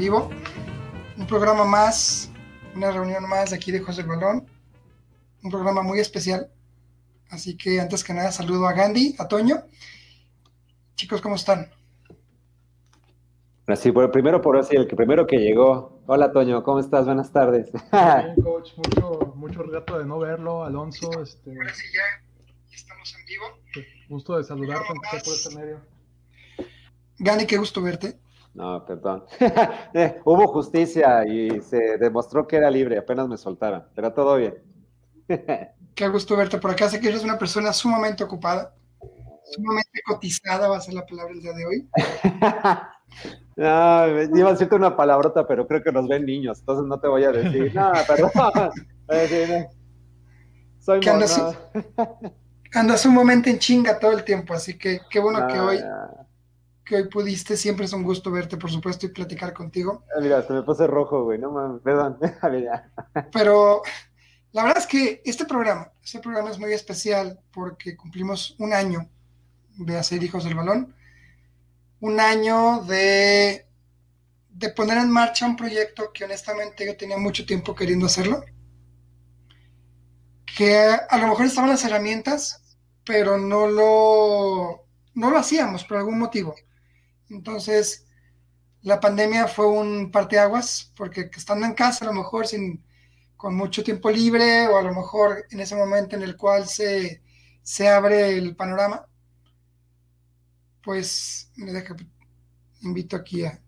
vivo. Un programa más, una reunión más de aquí de José Balón. Un programa muy especial. Así que antes que nada saludo a Gandhi, a Toño. Chicos, ¿cómo están? Sí, por, primero por así, el que primero que llegó. Hola Toño, ¿cómo estás? Buenas tardes. Bien, coach, mucho, mucho rato de no verlo, Alonso. Este, Ahora sí ya, estamos en vivo. gusto de saludarte por este medio. Gandhi, qué gusto verte. No, perdón. Eh, Hubo justicia y se demostró que era libre, apenas me soltaron, pero todo bien. Qué gusto verte por acá. Sé que eres una persona sumamente ocupada, sumamente cotizada, va a ser la palabra el día de hoy. no, iba a decirte una palabrota, pero creo que nos ven niños, entonces no te voy a decir. No, perdón. Soy que andas, andas sumamente en chinga todo el tiempo, así que qué bueno no, que hoy ya. Que hoy pudiste. Siempre es un gusto verte, por supuesto, y platicar contigo. Ah, Mira, se me puse rojo, güey, no mames, perdón. Pero la verdad es que este programa, este programa es muy especial porque cumplimos un año de hacer Hijos del Balón, un año de, de poner en marcha un proyecto que honestamente yo tenía mucho tiempo queriendo hacerlo, que a lo mejor estaban las herramientas, pero no lo, no lo hacíamos por algún motivo. Entonces, la pandemia fue un parteaguas, porque estando en casa, a lo mejor sin, con mucho tiempo libre, o a lo mejor en ese momento en el cual se, se abre el panorama, pues me deja, invito aquí a,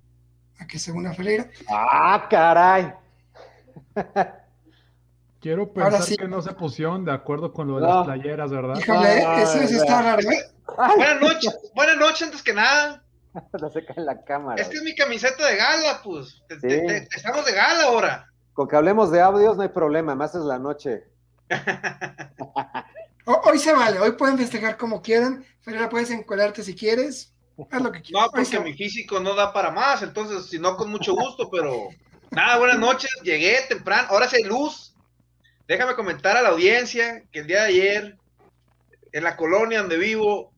a que se una Ferreira. ¡Ah, caray! Quiero Ahora pensar sí. que no se pusieron de acuerdo con lo de No. las playeras, ¿verdad? Híjole, Ah, eso sí está raro, ¿eh? Buenas noches, buenas noches antes que nada. La seca en la cámara. Es que es mi camiseta de gala, pues. Te- Sí. te- te- estamos de gala ahora. Con que hablemos de audios no hay problema, más es la noche. Ho- Hoy se vale, hoy pueden festejar como quieran. Ferreira, puedes encuadrarte si quieres. Haz lo que No, quieras. Se porque mi físico no da para más, entonces, si no, con mucho gusto, pero. Nada, buenas noches. Llegué temprano. Ahora sí hay luz. Déjame comentar a la audiencia que el día de ayer, en la colonia donde vivo,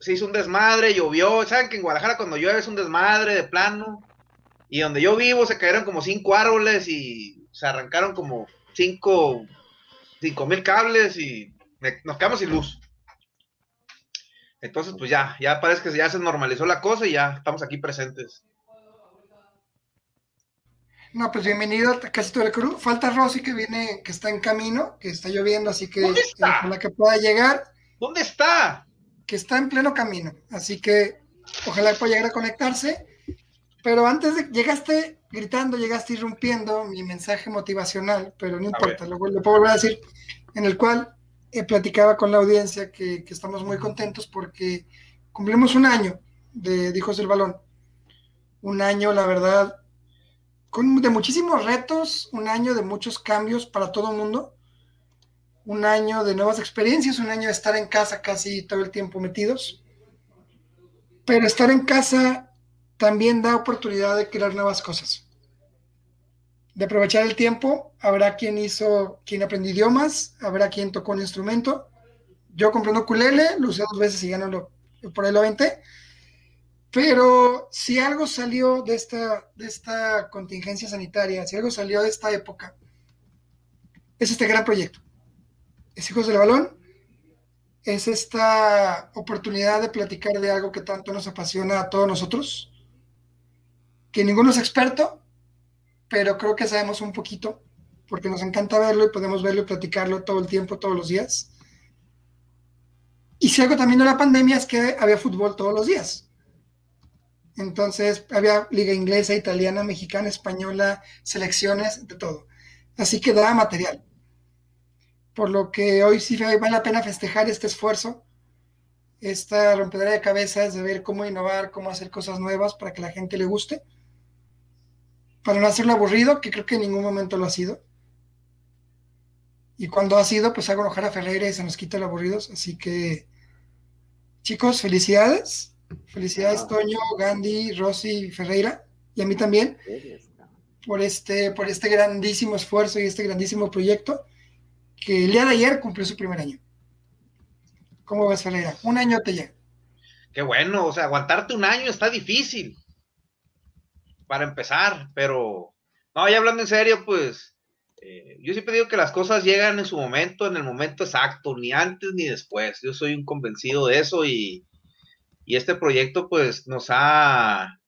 se hizo un desmadre, llovió. Saben que en Guadalajara cuando llueve es un desmadre de plano. Y donde yo vivo se cayeron como cinco árboles y se arrancaron como cinco, cinco mil cables y me- nos quedamos sin luz. Entonces, pues ya, ya parece que ya se normalizó la cosa y ya estamos aquí presentes. No, pues bienvenido a casi todo el crew. Falta Rosy que viene, que está en camino, que está lloviendo, así que ¿Dónde está? ojalá que pueda llegar, ¿Dónde está? Que está en pleno camino. Así que ojalá pueda llegar a conectarse. Pero antes de llegaste gritando, llegaste irrumpiendo mi mensaje motivacional, pero no importa, lo, lo puedo volver a decir, en el cual eh, platicaba con la audiencia que, que estamos muy contentos porque cumplimos un año de, de Hijos del Balón. Un año, la verdad, con, de muchísimos retos, un año de muchos cambios para todo el mundo, un año de nuevas experiencias, un año de estar en casa casi todo el tiempo metidos. Pero estar en casa también da oportunidad de crear nuevas cosas. De aprovechar el tiempo, habrá quien hizo, quien aprendió idiomas, habrá quien tocó un instrumento. Yo compré un lo usé dos veces y ya no lo, por ahí lo aventé. Pero si algo salió de esta, de esta contingencia sanitaria, si algo salió de esta época, es este gran proyecto. Es Hijos del Balón, es esta oportunidad de platicar de algo que tanto nos apasiona a todos nosotros, que ninguno es experto, pero creo que sabemos un poquito, porque nos encanta verlo y podemos verlo y platicarlo todo el tiempo, todos los días. Y si algo también de la pandemia es que había fútbol todos los días. Entonces había liga inglesa, italiana, mexicana, española, selecciones, de todo. Así que daba material. Por lo que hoy sí vale la pena festejar este esfuerzo, esta rompedera de cabezas de ver cómo innovar, cómo hacer cosas nuevas para que la gente le guste, para no hacerlo aburrido, que creo que en ningún momento lo ha sido. Y cuando ha sido, pues hago enojar a Ferreira y se nos quita el aburridos. Así que, chicos, felicidades. Felicidades. Toño, Gandhi, Rosy, Ferreira, y a mí también, por este, por este grandísimo esfuerzo y este grandísimo proyecto que el día de ayer cumplió su primer año. ¿Cómo ves, Ferreira? Un año te llega. Qué bueno, o sea, aguantarte un año está difícil. para empezar, pero no, ya hablando en serio, pues eh, yo siempre digo que las cosas llegan en su momento, en el momento exacto, ni antes ni después. Yo soy un convencido de eso y, y este proyecto pues nos ha,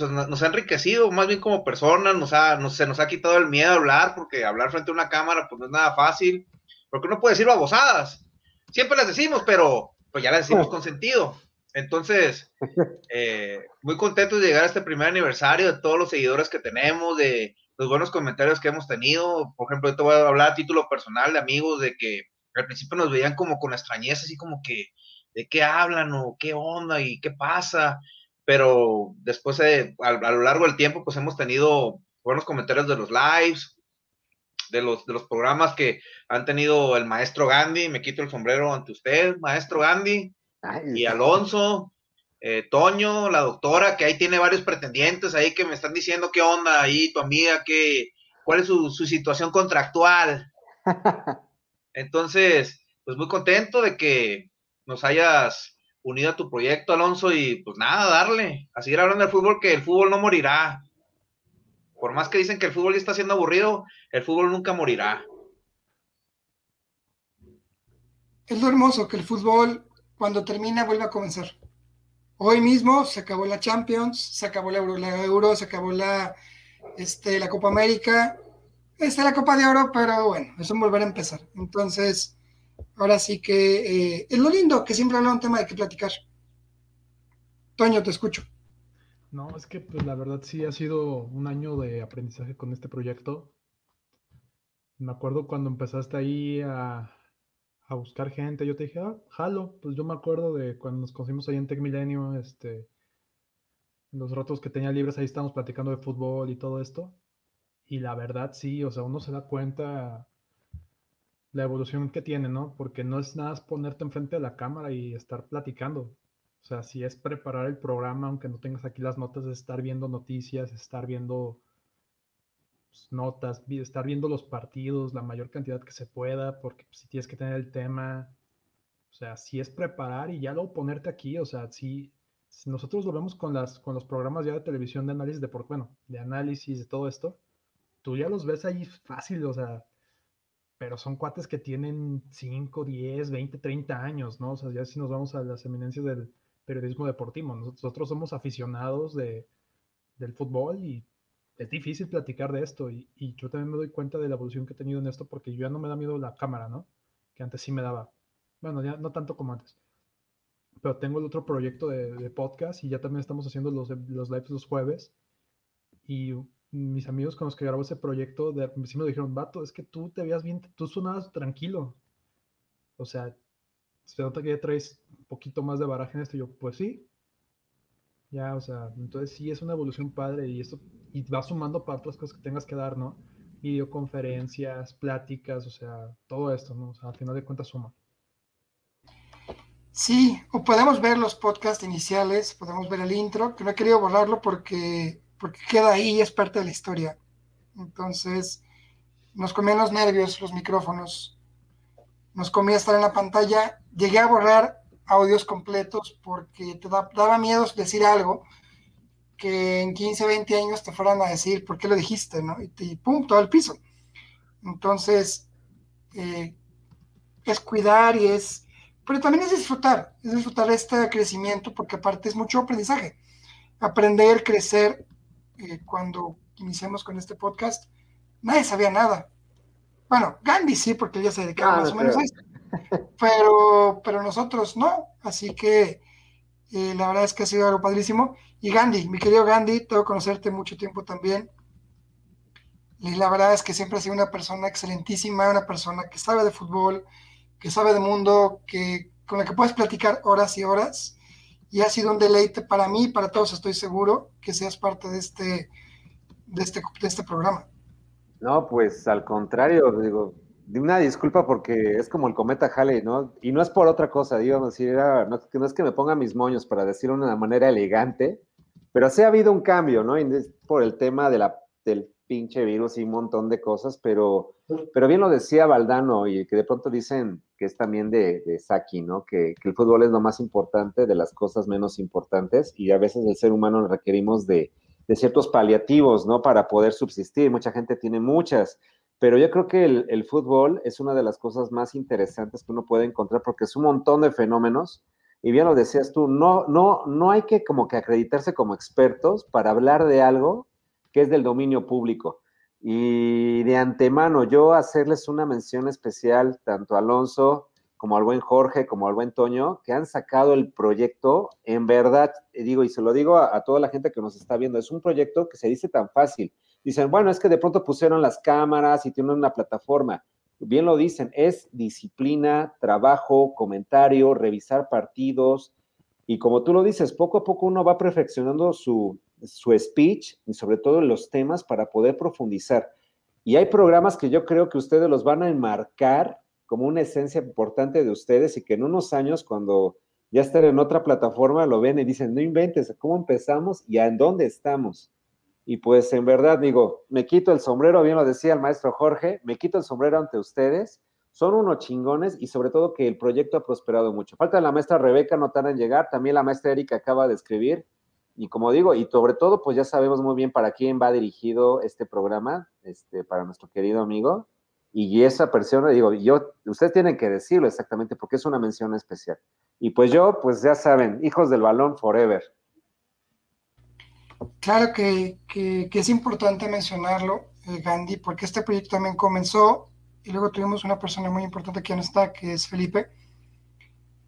pues, nos ha enriquecido más bien como personas, nos ha, nos, se nos ha quitado el miedo a hablar, porque hablar frente a una cámara pues no es nada fácil, porque uno puede decir babosadas, siempre las decimos, pero pues ya las decimos con sentido. Entonces, eh, muy contento de llegar a este primer aniversario, de todos los seguidores que tenemos, de los buenos comentarios que hemos tenido. Por ejemplo, yo te voy a hablar a título personal de amigos, de que al principio nos veían como con extrañeza, así como que, ¿de qué hablan o qué onda y qué pasa? Pero después, a, lo largo del tiempo, pues hemos tenido buenos comentarios de los lives, de los, de los programas que han tenido el maestro Gandhi. Me quito el sombrero ante usted, maestro Gandhi y Alonso, eh, Toño, la doctora, que ahí tiene varios pretendientes ahí que me están diciendo qué onda ahí, tu amiga, qué, cuál es su, situación contractual. Entonces, pues muy contento de que nos hayas unido a tu proyecto, Alonso, y pues nada, darle, a seguir hablando del fútbol, que el fútbol no morirá. Por más que dicen que el fútbol ya está siendo aburrido, el fútbol nunca morirá. Es lo hermoso que el fútbol cuando termina vuelve a comenzar. Hoy mismo se acabó la Champions, se acabó la Euro, se acabó la, este, la Copa América, está la Copa de Oro, pero bueno, es volver a empezar. Entonces, ahora sí que eh, es lo lindo que siempre habla un tema de qué platicar. Toño, te escucho. No, es que pues la verdad sí ha sido un año de aprendizaje con este proyecto. Me acuerdo cuando empezaste ahí a, a buscar gente. Yo te dije, ah, jalo. Pues yo me acuerdo de cuando nos conocimos ahí en Tech Milenio, este, los ratos que tenía libres, ahí estábamos platicando de fútbol y todo esto. Y la verdad, sí, o sea, uno se da cuenta la evolución que tiene, ¿no? Porque no es nada ponerte enfrente de la cámara y estar platicando. O sea, si es preparar el programa, aunque no tengas aquí las notas, es estar viendo noticias, estar viendo pues, notas, estar viendo los partidos la mayor cantidad que se pueda, porque si tienes que tener el tema, o sea, si es preparar y ya luego ponerte aquí, o sea, si, nosotros lo vemos con, las, con los programas ya de televisión de análisis de, bueno, de análisis de todo esto, tú ya los ves ahí fácil, o sea, pero son cuates que tienen 5, 10, 20, 30 años, ¿no? O sea, ya si nos vamos a las eminencias del periodismo deportivo, nosotros somos aficionados de, del fútbol y es difícil platicar de esto y, yo también me doy cuenta de la evolución que he tenido en esto porque yo ya no me da miedo la cámara, ¿no? Que antes sí me daba. Bueno, ya no tanto como antes. Pero tengo el otro proyecto de, podcast y ya también estamos haciendo los, los lives los jueves. Y mis amigos con los que grabo ese proyecto de, sí me dijeron, vato, es que tú te veías bien, tú sonabas tranquilo. O sea, se nota que ya traes un poquito más de baraje en esto. Y yo, pues sí, ya, o sea, entonces sí es una evolución padre y esto y va sumando para otras cosas que tengas que dar, ¿no? Videoconferencias, pláticas, o sea, todo esto, ¿no? O sea, al final de cuentas suma. Sí, o podemos ver los podcasts iniciales, podemos ver el intro, que no he querido borrarlo porque, porque queda ahí y es parte de la historia. Entonces, nos comían los nervios, los micrófonos, nos comía estar en la pantalla. Llegué a borrar audios completos porque te daba miedo decir algo que en 15, 20 años te fueran a decir por qué lo dijiste, ¿no? Y, pum, todo el piso. Entonces, eh, es cuidar y es, pero también es disfrutar, es disfrutar este crecimiento porque aparte es mucho aprendizaje. Aprender, crecer. Eh, cuando iniciamos con este podcast, nadie sabía nada. Bueno, Gandhi sí, porque él ya se dedicaba ah, más o menos a esto pero, pero nosotros no. Así que eh, la verdad es que ha sido algo padrísimo. Y Gandhi, mi querido Gandhi, tengo que conocerte mucho tiempo también. Y la verdad es que siempre ha sido una persona excelentísima, una persona que sabe de fútbol, que sabe de mundo, que, con la que puedes platicar horas y horas. Y ha sido un deleite para mí y para todos, estoy seguro, que seas parte de este, de este, de este programa. No, pues al contrario, digo, una disculpa porque es como el cometa Halley, ¿no? Y no es por otra cosa, era, no, no, es que me ponga mis moños para decirlo de una manera elegante, pero sí ha habido un cambio, ¿no? por el tema de la, del pinche virus y un montón de cosas, pero, pero bien lo decía Valdano y que de pronto dicen que es también de, de Saki, ¿no? Que, el fútbol es lo más importante de las cosas menos importantes y a veces el ser humano requerimos de, de ciertos paliativos, ¿no? Para poder subsistir. Mucha gente tiene muchas, pero yo creo que el, el, fútbol es una de las cosas más interesantes que uno puede encontrar porque es un montón de fenómenos. Y bien lo decías tú, no, no, no hay que como que acreditarse como expertos para hablar de algo que es del dominio público. Y de antemano, yo hacerles una mención especial tanto a Alonso como al buen Jorge, como al buen Toño, que han sacado el proyecto, en verdad, digo, y se lo digo a, a, toda la gente que nos está viendo, es un proyecto que se dice tan fácil. Dicen, bueno, es que de pronto pusieron las cámaras y tienen una plataforma. Bien lo dicen, es disciplina, trabajo, comentario, revisar partidos. Y como tú lo dices, poco a poco uno va perfeccionando su, su speech y sobre todo los temas para poder profundizar. Y hay programas que yo creo que ustedes los van a enmarcar como una esencia importante de ustedes y que en unos años cuando ya estén en otra plataforma lo ven y dicen, no inventes, ¿cómo empezamos y en dónde estamos? Y pues en verdad digo, me quito el sombrero, bien lo decía el maestro Jorge, me quito el sombrero ante ustedes, son unos chingones y sobre todo que el proyecto ha prosperado mucho. Falta la maestra Rebeca, no tarda en llegar, también la maestra Erika acaba de escribir, y como digo, y sobre todo, pues ya sabemos muy bien para quién va dirigido este programa, este, para nuestro querido amigo. Y esa persona, digo, yo, ustedes tienen que decirlo exactamente porque es una mención especial. Y pues yo, pues ya saben, hijos del balón forever. Claro que, que, es importante mencionarlo, eh, Gandhi, porque este proyecto también comenzó y luego tuvimos una persona muy importante que no está, que es Felipe.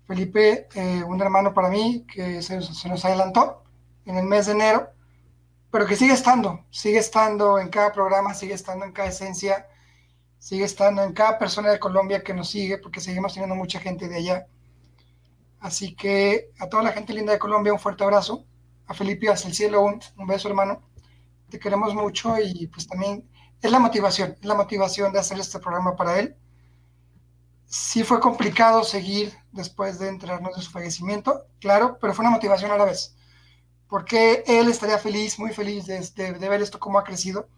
Felipe, eh, un hermano para mí que se nos adelantó en el mes de enero, pero que sigue estando, sigue estando en cada programa, sigue estando en cada esencia, sigue estando en cada persona de Colombia que nos sigue, porque seguimos teniendo mucha gente de allá. Así que a toda la gente linda de Colombia, un fuerte abrazo. A Felipe hacia el cielo, un, un beso, hermano. Te queremos mucho y pues también es la motivación, es la motivación de hacer este programa para él. Sí fue complicado seguir después de enterarnos de su fallecimiento, claro, pero fue una motivación a la vez porque él estaría feliz, muy feliz de, ver esto cómo ha crecido.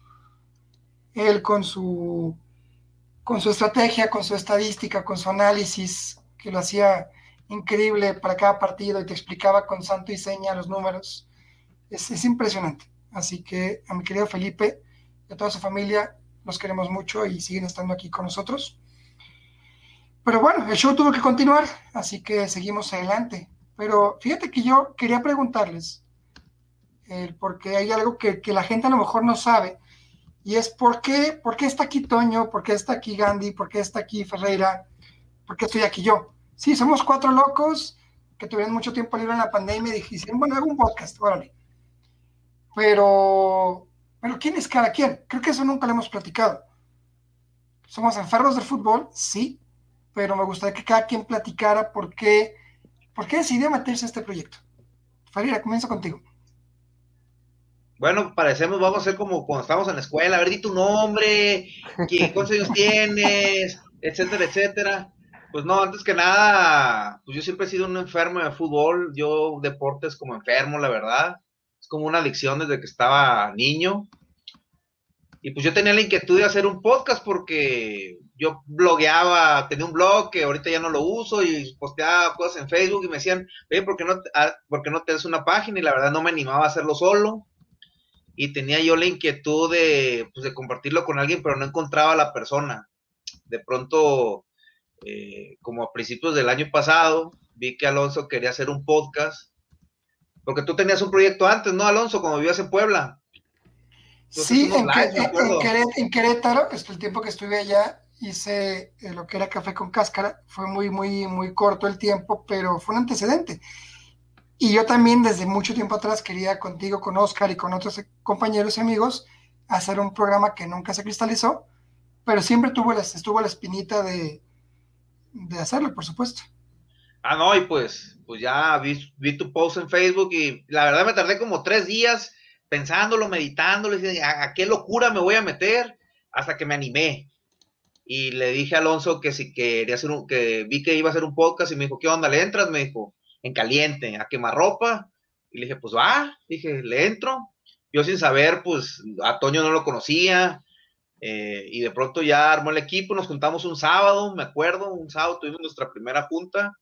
Él con su, con su estrategia, con su estadística, con su análisis, que lo hacía increíble para cada partido y te explicaba con santo y seña los números. Es, es impresionante. Así que a mi querido Felipe y a toda su familia los queremos mucho y siguen estando aquí con nosotros. Pero bueno, el show tuvo que continuar, así que seguimos adelante. Pero fíjate que yo quería preguntarles, porque hay algo que, la gente a lo mejor no sabe, y es por qué, está aquí Toño, por qué está aquí Gandhi, por qué está aquí Ferreira, por qué estoy aquí yo. Sí, somos cuatro locos que tuvieron mucho tiempo libre en la pandemia y dijeron, bueno, hago un podcast, órale. Pero, pero ¿quién es cada quien? Creo que eso nunca lo hemos platicado. ¿Somos enfermos del fútbol? Sí, pero me gustaría que cada quien platicara por qué, por qué decidió meterse a este proyecto. Ferreira, comienzo contigo bueno, parecemos, vamos a ser como cuando estábamos en la escuela, a ver, di tu nombre, cuántos años tienes, etcétera, etcétera. Pues no, antes que nada, pues yo siempre he sido un enfermo de fútbol, yo deportes como enfermo, la verdad. Es como una adicción desde que estaba niño. Y pues yo tenía la inquietud de hacer un podcast porque yo blogueaba, tenía un blog que ahorita ya no lo uso y posteaba cosas en Facebook y me decían, oye, ¿por qué no, ¿por qué no te una página? Y la verdad no me animaba a hacerlo solo y tenía yo la inquietud de, pues, de compartirlo con alguien, pero no encontraba a la persona. De pronto, eh, como a principios del año pasado, vi que Alonso quería hacer un podcast, porque tú tenías un proyecto antes, ¿no, Alonso? Cuando vivías en Puebla. Entonces, sí, en, live, en, en, en, Querétaro, el tiempo que estuve allá, hice eh, lo que era café con cáscara. Fue muy, muy, muy corto el tiempo, pero fue un antecedente. Y yo también desde mucho tiempo atrás quería contigo, con Oscar y con otros compañeros y amigos hacer un programa que nunca se cristalizó, pero siempre tuvo la, estuvo la espinita de, de hacerlo, por supuesto. Ah, no, y pues, pues ya vi, vi, tu post en Facebook y la verdad me tardé como tres días pensándolo, meditándolo, y ¿a, qué locura me voy a meter? Hasta que me animé. Y le dije a Alonso que si quería hacer un, que vi que iba a hacer un podcast y me dijo, ¿qué onda? ¿Le entras? Me dijo, en caliente, a quemarropa. Y le dije, pues va, dije, le entro. Yo sin saber, pues a Toño no lo conocía. Eh, y de pronto ya armó el equipo, nos juntamos un sábado, me acuerdo, un sábado tuvimos nuestra primera junta.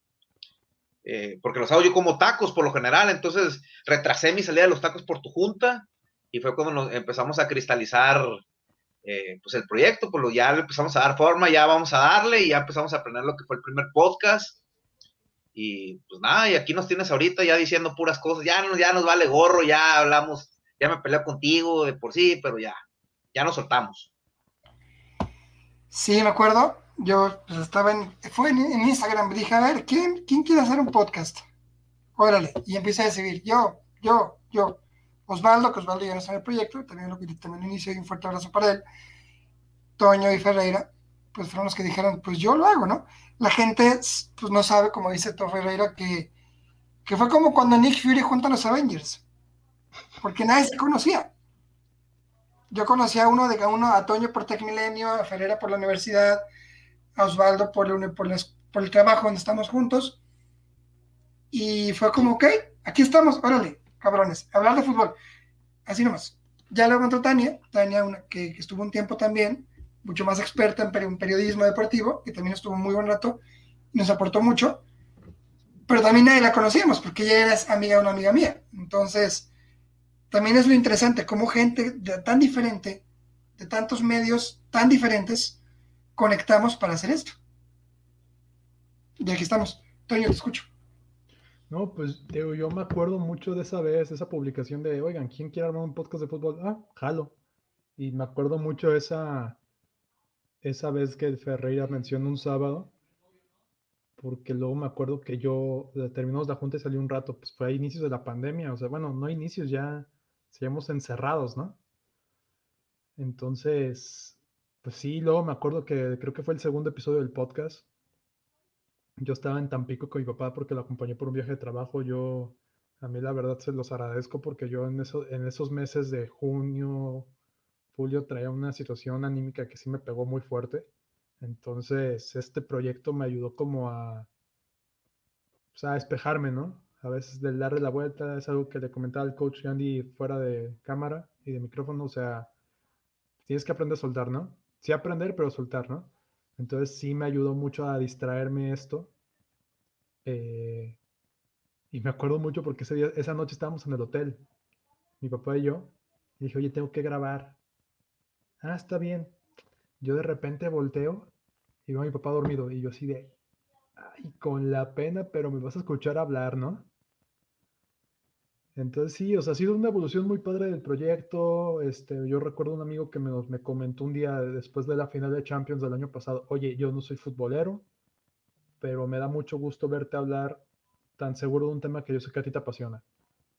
Eh, porque los sábados yo como tacos por lo general, entonces retrasé mi salida de los tacos por tu junta. y fue cuando nos empezamos a cristalizar eh, pues el proyecto, pues ya le empezamos a dar forma, ya vamos a darle y ya empezamos a aprender lo que fue el primer podcast. Y pues nada, y aquí nos tienes ahorita ya diciendo puras cosas, ya, ya nos vale gorro, ya hablamos, ya me peleé contigo de por sí, pero ya, ya nos soltamos. Sí, me acuerdo. Yo pues, estaba en, fue en, Instagram, dije, a ver, ¿quién, ¿quién quiere hacer un podcast? Órale, y empecé a decir, yo, yo, yo. Osvaldo, que Osvaldo ya no está en el proyecto, también lo que también inició y un fuerte abrazo para él. Toño y Ferreira, pues fueron los que dijeron, pues yo lo hago, ¿no? La gente, pues no sabe, como dice Toño Ferreira, que, que fue como cuando Nick Fury junto a los Avengers, porque nadie se conocía. Yo conocía a uno de uno, a Toño por Tech Milenio, a Ferreira por la universidad, a Osvaldo por, por, por el trabajo donde estamos juntos. Y fue como, ok, aquí estamos, órale, cabrones, hablar de fútbol. Así nomás. Ya luego entró Tania, Tania una, que, estuvo un tiempo también, mucho más experta en, periodismo deportivo, que también estuvo muy buen rato nos aportó mucho. Pero también nadie la conocíamos porque ella era amiga de una amiga mía. Entonces, también es lo interesante, cómo gente tan diferente, de tantos medios tan diferentes, conectamos para hacer esto. Y aquí estamos. Toño, te escucho. No, pues yo me acuerdo mucho de esa vez, esa publicación de, oigan, ¿quién quiere armar un podcast de fútbol? Ah, jalo. Y me acuerdo mucho esa, esa vez que Ferreira mencionó un sábado, porque luego me acuerdo que yo terminamos la junta y salí un rato, pues fue a inicios de la pandemia, o sea, bueno, no inicios, ya seguíamos encerrados, ¿no? Entonces, pues sí, luego me acuerdo que creo que fue el segundo episodio del podcast yo estaba en Tampico con mi papá porque lo acompañé por un viaje de trabajo. Yo, a mí la verdad se los agradezco porque yo en, eso, en esos meses de junio, julio traía una situación anímica que sí me pegó muy fuerte. Entonces, este proyecto me ayudó como a, sea, a despejarme, ¿no? A veces de darle la vuelta, es algo que le comentaba al coach Andy fuera de cámara y de micrófono, o sea, tienes que aprender a soltar, ¿no? Sí aprender, pero soltar, ¿no? Entonces sí me ayudó mucho a distraerme esto. Eh, y me acuerdo mucho porque ese día, esa noche estábamos en el hotel, mi papá y yo. Y dije, oye, tengo que grabar. Ah, está bien. Yo de repente volteo y veo a mi papá dormido. Y yo así de, ay, con la pena, pero me vas a escuchar hablar, ¿no? Entonces sí, o sea, ha sido una evolución muy padre del proyecto. Este, yo recuerdo un amigo que me, me comentó un día después de la final de Champions del año pasado, oye, yo no soy futbolero, pero me da mucho gusto verte hablar tan seguro de un tema que yo sé que a ti te apasiona,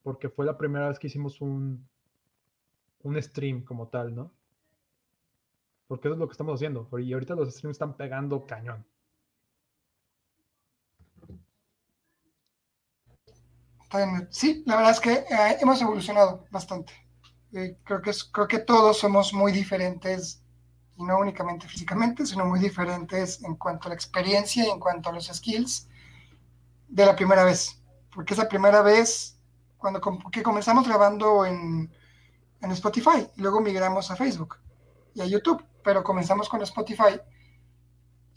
porque fue la primera vez que hicimos un, un stream como tal, ¿no? Porque eso es lo que estamos haciendo, y ahorita los streams están pegando cañón. Sí, la verdad es que eh, hemos evolucionado bastante. Eh, creo, que es, creo que todos somos muy diferentes, y no únicamente físicamente, sino muy diferentes en cuanto a la experiencia y en cuanto a los skills de la primera vez. Porque esa primera vez, cuando que comenzamos grabando en, en Spotify, luego migramos a Facebook y a YouTube, pero comenzamos con Spotify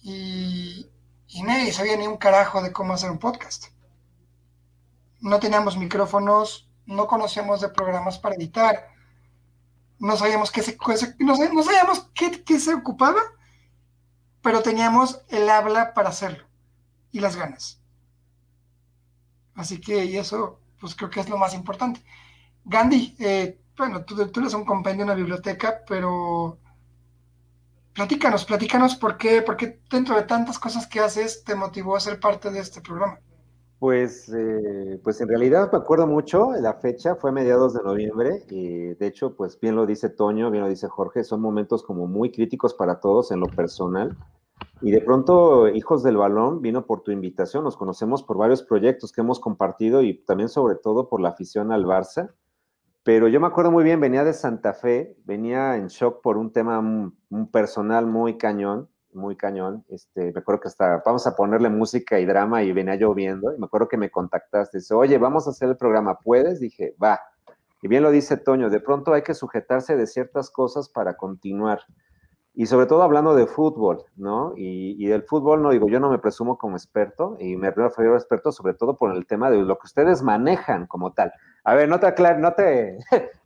y, y nadie sabía ni un carajo de cómo hacer un podcast no teníamos micrófonos, no conocíamos de programas para editar, no sabíamos qué se, no, sabíamos qué, se ocupaba, pero teníamos el habla para hacerlo y las ganas. Así que, y eso, pues creo que es lo más importante. Gandhi, eh, bueno, tú, tú, eres un compendio en la biblioteca, pero platícanos, platícanos por qué, por qué dentro de tantas cosas que haces te motivó a ser parte de este programa. Pues, eh, pues en realidad me acuerdo mucho, la fecha fue mediados de noviembre y de hecho, pues bien lo dice Toño, bien lo dice Jorge, son momentos como muy críticos para todos en lo personal. Y de pronto, Hijos del Balón vino por tu invitación, nos conocemos por varios proyectos que hemos compartido y también sobre todo por la afición al Barça. Pero yo me acuerdo muy bien, venía de Santa Fe, venía en shock por un tema personal muy cañón muy cañón. Este, me acuerdo que hasta vamos a ponerle música y drama y venía lloviendo. Y me acuerdo que me contactaste. Dice, oye, vamos a hacer el programa, ¿puedes? Dije, va. Y bien lo dice Toño, de pronto hay que sujetarse de ciertas cosas para continuar. Y sobre todo hablando de fútbol, ¿no? Y, del fútbol, no digo, yo no me presumo como experto y me refiero a experto sobre todo por el tema de lo que ustedes manejan como tal. A ver, no te te,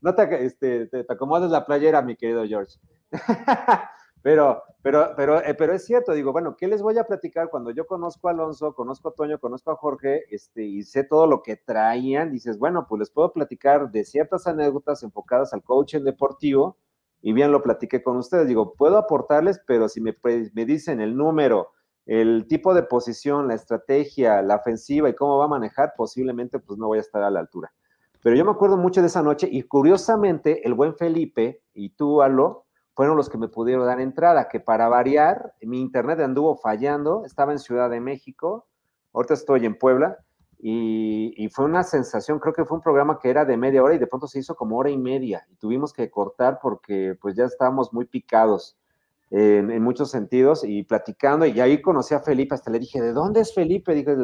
no te, este, te, acomodes la playera, mi querido George. pero, pero, pero, eh, pero es cierto, digo, bueno, ¿qué les voy a platicar cuando yo conozco a Alonso, conozco a Toño, conozco a Jorge, este, y sé todo lo que traían? Dices, bueno, pues les puedo platicar de ciertas anécdotas enfocadas al coaching deportivo, y bien lo platiqué con ustedes. Digo, puedo aportarles, pero si me, me dicen el número, el tipo de posición, la estrategia, la ofensiva y cómo va a manejar, posiblemente pues no voy a estar a la altura. Pero yo me acuerdo mucho de esa noche y curiosamente el buen Felipe y tú, Alo, fueron los que me pudieron dar entrada, que para variar, mi internet anduvo fallando, estaba en Ciudad de México, ahorita estoy en Puebla, y, fue una sensación, creo que fue un programa que era de media hora y de pronto se hizo como hora y media y tuvimos que cortar porque pues ya estábamos muy picados en, muchos sentidos y platicando y ahí conocí a Felipe, hasta le dije, ¿de dónde es Felipe? Dije,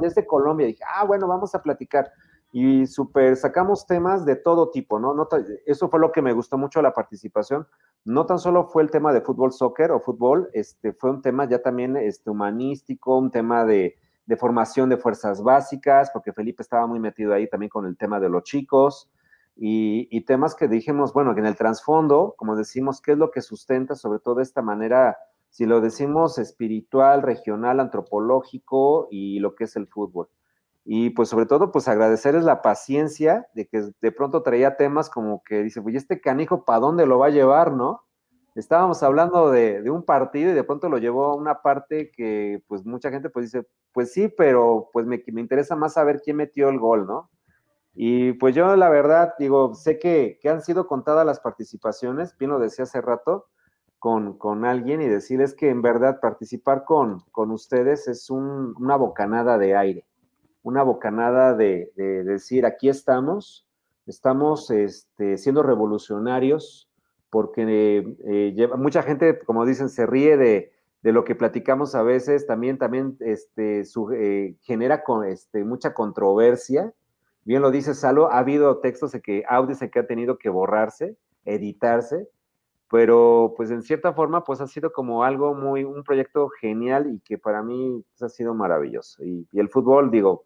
desde Colombia, dije, ah, bueno, vamos a platicar y súper sacamos temas de todo tipo, ¿no? no eso fue lo que me gustó mucho de la participación. No tan solo fue el tema de fútbol, soccer o fútbol, este, fue un tema ya también este, humanístico, un tema de, de formación de fuerzas básicas, porque Felipe estaba muy metido ahí también con el tema de los chicos, y, temas que dijimos, bueno, que en el trasfondo, como decimos, ¿qué es lo que sustenta sobre todo esta manera, si lo decimos espiritual, regional, antropológico y lo que es el fútbol? Y pues sobre todo, pues agradecerles la paciencia de que de pronto traía temas como que dice, pues este canijo, ¿para dónde lo va a llevar, no? Estábamos hablando de, un partido y de pronto lo llevó a una parte que pues mucha gente pues dice, pues sí, pero pues me, me interesa más saber quién metió el gol, ¿no? Y pues yo la verdad digo, sé que, han sido contadas las participaciones, bien lo decía hace rato, con, con alguien y decirles que en verdad participar con, con ustedes es una bocanada de aire, una bocanada de, de decir, aquí estamos, estamos este, siendo revolucionarios, porque eh, mucha gente, como dicen, se ríe de, lo que platicamos a veces, también, también este, eh, genera con, este, mucha controversia. Bien lo dice Salo, ha habido textos de que audios que ha tenido que borrarse, editarse, pero pues en cierta forma pues ha sido como algo muy, un proyecto genial y que para mí pues, ha sido maravilloso. y el fútbol, digo,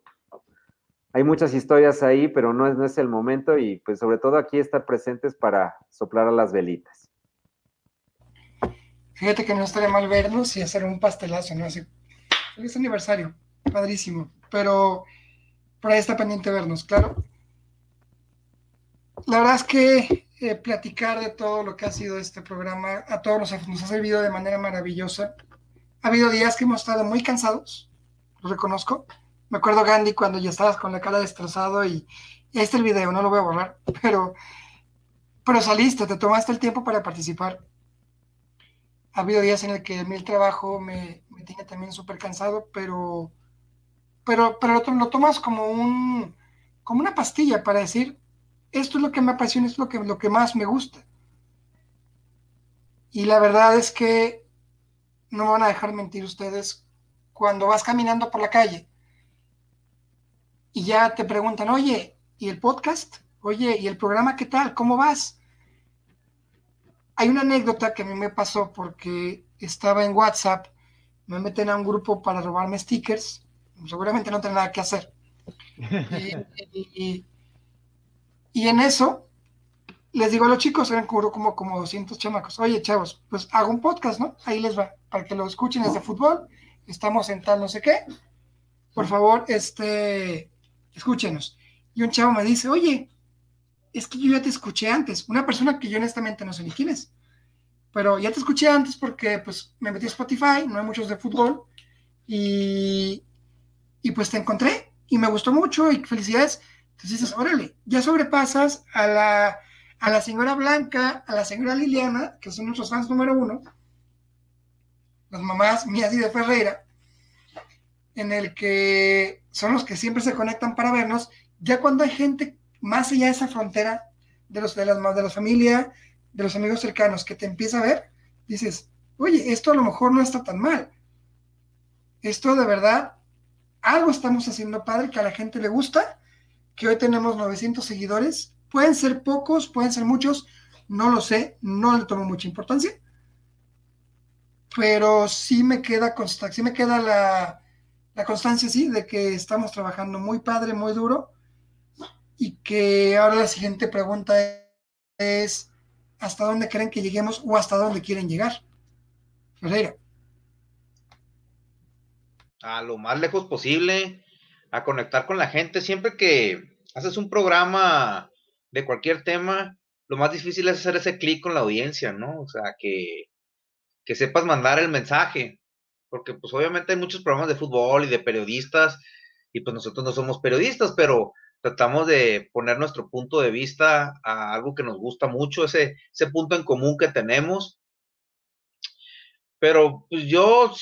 hay muchas historias ahí, pero no es, no es el momento y pues sobre todo aquí estar presentes para soplar a las velitas. Fíjate que no estaría mal vernos y hacer un pastelazo, ¿no? Así, feliz aniversario, padrísimo, pero por ahí está pendiente vernos, claro. La verdad es que eh, platicar de todo lo que ha sido este programa a todos nos, nos ha servido de manera maravillosa. Ha habido días que hemos estado muy cansados, lo reconozco, me acuerdo, Gandhi, cuando ya estabas con la cara destrozado y, este es el video, no lo voy a borrar, pero, pero saliste, te tomaste el tiempo para participar. Ha habido días en el que mi trabajo me, me tiene también súper cansado, pero, pero, pero lo, tomas como, un, como una pastilla para decir, esto es lo que me apasiona, esto es lo que, lo que más me gusta. Y la verdad es que no me van a dejar mentir ustedes cuando vas caminando por la calle y ya te preguntan, oye, ¿y el podcast? Oye, ¿y el programa qué tal? ¿Cómo vas? Hay una anécdota que a mí me pasó porque estaba en WhatsApp, me meten a un grupo para robarme stickers, seguramente no tengo nada que hacer. Y, en eso les digo a los chicos, eran como, como, como 200 chamacos, oye chavos, pues hago un podcast, ¿no? Ahí les va, para que lo escuchen desde fútbol, estamos en tal no sé qué. Por favor, este, escúchenos. Y un chavo me dice, oye, es que yo ya te escuché antes. Una persona que yo honestamente no sé ni quién es. Pero ya te escuché antes porque pues me metí a Spotify, no hay muchos de fútbol. Y, y pues te encontré y me gustó mucho y felicidades. Entonces dices, órale, ya sobrepasas a la, a la señora Blanca, a la señora Liliana, que son nuestros fans número uno, las mamás mías y de Ferreira, en el que son los que siempre se conectan para vernos, ya cuando hay gente más allá de esa frontera de los de las de la familia, de los amigos cercanos que te empieza a ver, dices, oye, esto a lo mejor no está tan mal. Esto de verdad, algo estamos haciendo padre que a la gente le gusta, que hoy tenemos 900 seguidores, pueden ser pocos, pueden ser muchos, no lo sé, no le tomo mucha importancia, pero sí me queda constancia, sí me queda la, la constancia, sí, de que estamos trabajando muy padre, muy duro, y que ahora la siguiente pregunta es, ¿hasta dónde creen que lleguemos o hasta dónde quieren llegar? Ferreira. A lo más lejos posible, a conectar con la gente. Siempre que haces un programa de cualquier tema, lo más difícil es hacer ese clic con la audiencia, ¿no? O sea, que, que sepas mandar el mensaje, porque pues obviamente hay muchos programas de fútbol y de periodistas, y pues nosotros no somos periodistas, pero tratamos de poner nuestro punto de vista a algo que nos gusta mucho, ese, ese punto en común que tenemos. Pero pues yo,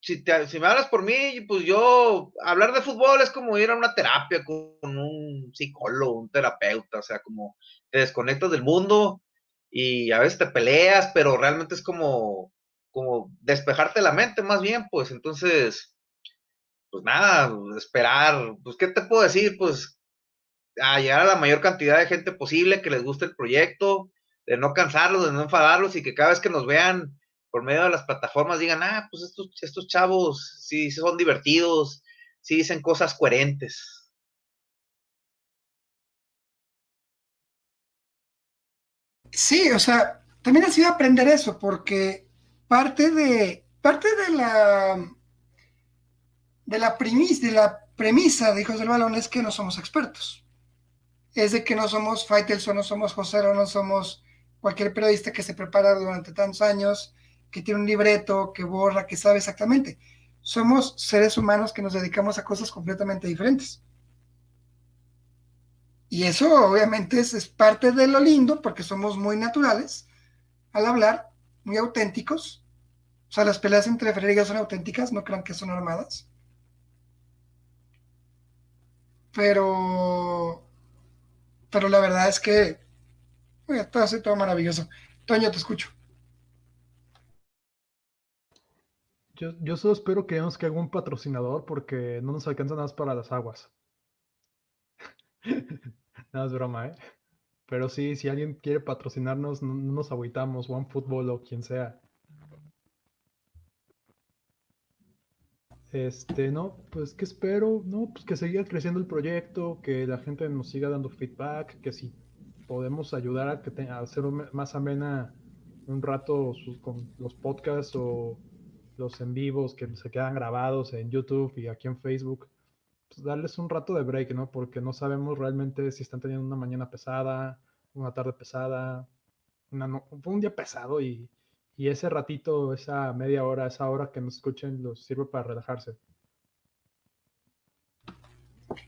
si, si me hablas por mí, pues yo, hablar de fútbol es como ir a una terapia con un psicólogo, un terapeuta, o sea, como te desconectas del mundo y a veces te peleas, pero realmente es como, como despejarte la mente más bien, pues entonces, pues nada, esperar, pues qué te puedo decir, pues a llegar a la mayor cantidad de gente posible que les guste el proyecto, de no cansarlos, de no enfadarlos y que cada vez que nos vean por medio de las plataformas digan, ah, pues estos, estos chavos sí son divertidos, sí dicen cosas coherentes. Sí, o sea, también ha sido aprender eso, porque parte de, parte de la de la, de la premisa de Hijos del Balón es que no somos expertos es de que no somos o no somos o no somos cualquier periodista que se prepara durante tantos años, que tiene un libreto, que borra, que sabe exactamente. Somos seres humanos que nos dedicamos a cosas completamente diferentes. Y eso obviamente es, parte de lo lindo porque somos muy naturales al hablar, muy auténticos. O sea, las peleas entre Ferreira son auténticas, no crean que son armadas. Pero pero la verdad es que todo hace todo maravilloso. Toño, te escucho. Yo, solo espero que nos caiga un patrocinador porque no nos alcanza nada más para las aguas. nada es broma, ¿eh? Pero sí, si alguien quiere patrocinarnos, no, no nos agüitamos, OneFootball o quien sea. Este, no, pues ¿qué espero? No, pues que siga creciendo el proyecto, que la gente nos siga dando feedback, que si podemos ayudar a, que tenga, hacer más amena un rato con los podcasts o los en vivos que se quedan grabados en YouTube y aquí en Facebook, pues darles un rato de break, ¿no? Porque no sabemos realmente si están teniendo una mañana pesada, una tarde pesada, un día pesado y y ese ratito, esa media hora, esa hora que nos escuchen, los sirve para relajarse.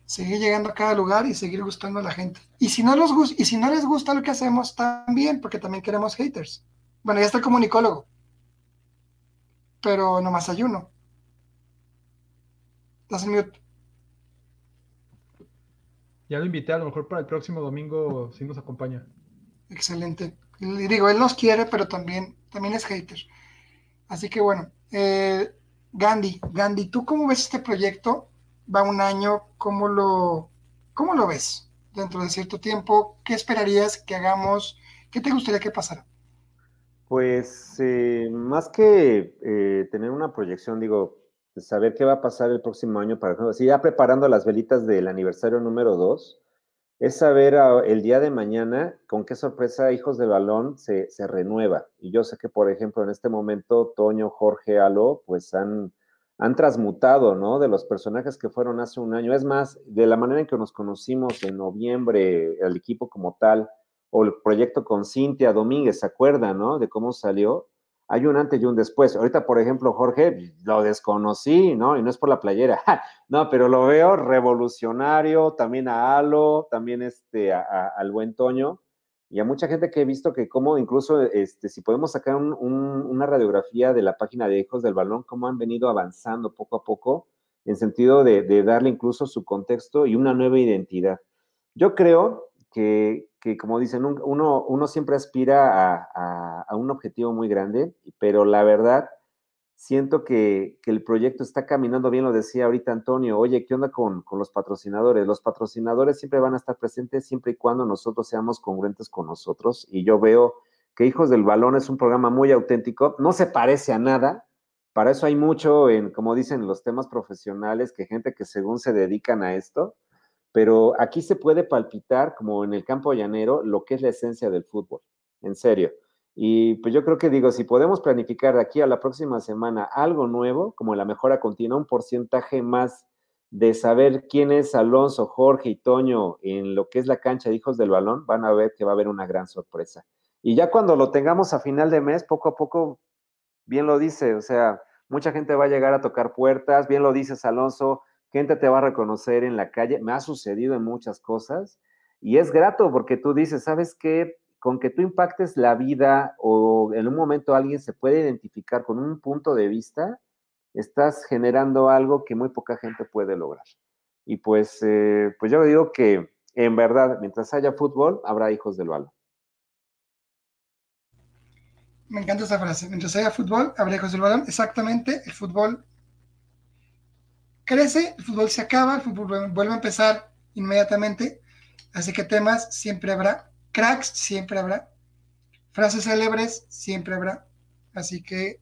Seguir llegando a cada lugar y seguir gustando a la gente. Y si no, los y si no les gusta lo que hacemos, también, porque también queremos haters. Bueno, ya está el comunicólogo. Pero nomás hay uno. Estás en mute. Ya lo invité, a lo mejor para el próximo domingo si nos acompaña. Excelente. Digo, él nos quiere, pero también también es hater. Así que bueno, eh, Gandhi, Gandhi, ¿tú cómo ves este proyecto? Va un año, ¿cómo lo, cómo lo ves dentro de cierto tiempo? ¿Qué esperarías que hagamos? ¿Qué te gustaría que pasara? Pues eh, más que eh, tener una proyección, digo, saber qué va a pasar el próximo año, para ejemplo, si ya preparando las velitas del aniversario número 2, es saber el día de mañana con qué sorpresa Hijos del Balón se, renueva. Y yo sé que, por ejemplo, en este momento, Toño, Jorge, Alo, pues han, han transmutado, ¿no? De los personajes que fueron hace un año. Es más, de la manera en que nos conocimos en noviembre, el equipo como tal, o el proyecto con Cintia Domínguez, ¿se acuerdan, no? De cómo salió hay un antes y un después. Ahorita, por ejemplo, Jorge, lo desconocí, ¿no? Y no es por la playera, no, pero lo veo revolucionario, también a Alo, también este, al buen Toño, y a mucha gente que he visto que como incluso, este, si podemos sacar una radiografía de la página de Hijos del Balón, cómo han venido avanzando poco a poco, en sentido de, de darle incluso su contexto y una nueva identidad. Yo creo que, como dicen, uno, uno siempre aspira a, un objetivo muy grande, pero la verdad, siento que, el proyecto está caminando bien, lo decía ahorita Antonio, oye, ¿qué onda con, con, los patrocinadores? Los patrocinadores siempre van a estar presentes siempre y cuando nosotros seamos congruentes con nosotros, y yo veo que Hijos del Balón es un programa muy auténtico, no se parece a nada, para eso hay mucho en, como dicen, los temas profesionales, que gente que según se dedican a esto, pero aquí se puede palpitar, como en el campo llanero, lo que es la esencia del fútbol, en serio. Y pues yo creo que digo, si podemos planificar de aquí a la próxima semana algo nuevo, como la mejora continua, un porcentaje más de saber quién es Alonso, Jorge y Toño en lo que es la cancha de hijos del balón, van a ver que va a haber una gran sorpresa. Y ya cuando lo tengamos a final de mes, poco a poco bien lo dice, o sea, mucha gente va a llegar a tocar puertas, bien lo dices, Alonso, gente te va a reconocer en la calle, me ha sucedido en muchas cosas y es grato porque tú dices, ¿sabes qué? Con que tú impactes la vida o en un momento alguien se puede identificar con un punto de vista, estás generando algo que muy poca gente puede lograr. Y pues, eh, pues yo digo que en verdad, mientras haya fútbol, habrá hijos del balón. Me encanta esa frase. Mientras haya fútbol, habrá hijos del balón. Exactamente, el fútbol crece, el fútbol se acaba, el fútbol vuelve a empezar inmediatamente. Así que temas siempre habrá, cracks siempre habrá, frases célebres siempre habrá. Así que.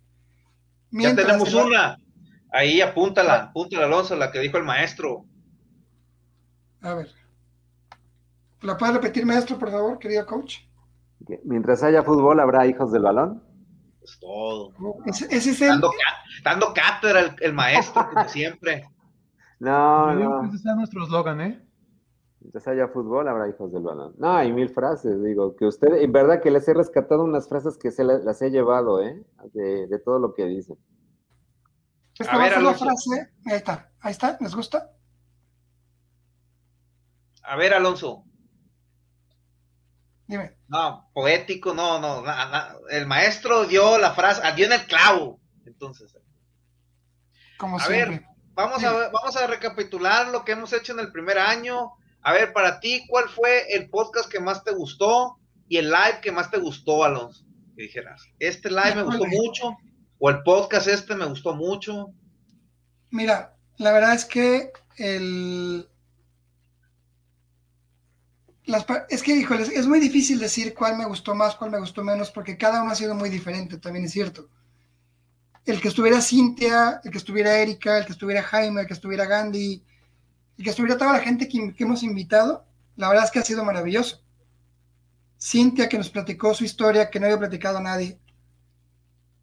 Ya tenemos una. Ahí apúntala, apúntala, Alonso, la que dijo el maestro. A ver. ¿La puede repetir, maestro, por favor, querido coach? Mientras haya fútbol, habrá hijos del balón. Es todo. Ese, es el... dando, cátedra el, maestro, como siempre. No, no. ese sea nuestro eslogan, ¿eh? Mientras haya fútbol, habrá hijos del balón. No, hay mil frases, digo, que usted, en verdad que les he rescatado unas frases que se las, he llevado, ¿eh? De, todo lo que dicen. a ver, la frase, ahí está, ahí está, ¿les gusta? A ver, Alonso, no, poético, no, no, el maestro dio la frase, ah, dio en el clavo. Entonces, como a ver, vamos a, vamos a recapitular lo que hemos hecho en el primer año. A ver, para ti, ¿cuál fue el podcast que más te gustó y el live que más te gustó, Alonso? Que dijeras, este live me gustó mucho o el podcast este me gustó mucho. Mira, la verdad es que el, es que, híjoles, es muy difícil decir cuál me gustó más, cuál me gustó menos, porque cada uno ha sido muy diferente, también es cierto. El que estuviera Cintia, el que estuviera Erika, el que estuviera Jaime, el que estuviera Gandhi, el que estuviera toda la gente que, hemos invitado, la verdad es que ha sido maravilloso. Cintia que nos platicó su historia que no había platicado nadie.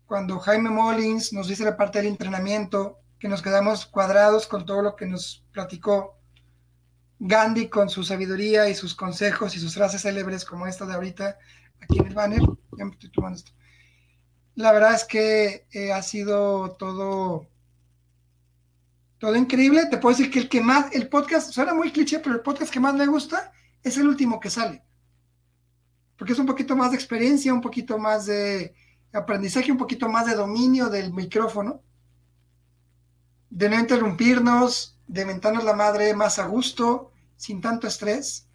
Cuando Jaime Mullins nos dice la parte del entrenamiento, que nos quedamos cuadrados con todo lo que nos platicó Gandhi con su sabiduría y sus consejos y sus frases célebres como esta de ahorita aquí en el banner. Ya me estoy tomando esto. La verdad es que eh, ha sido todo, todo increíble. Te puedo decir que el que más, el podcast, suena muy cliché, pero el podcast que más me gusta es el último que sale. Porque es un poquito más de experiencia, un poquito más de aprendizaje, un poquito más de dominio del micrófono, de no interrumpirnos, de mentarnos la madre más a gusto, sin tanto estrés.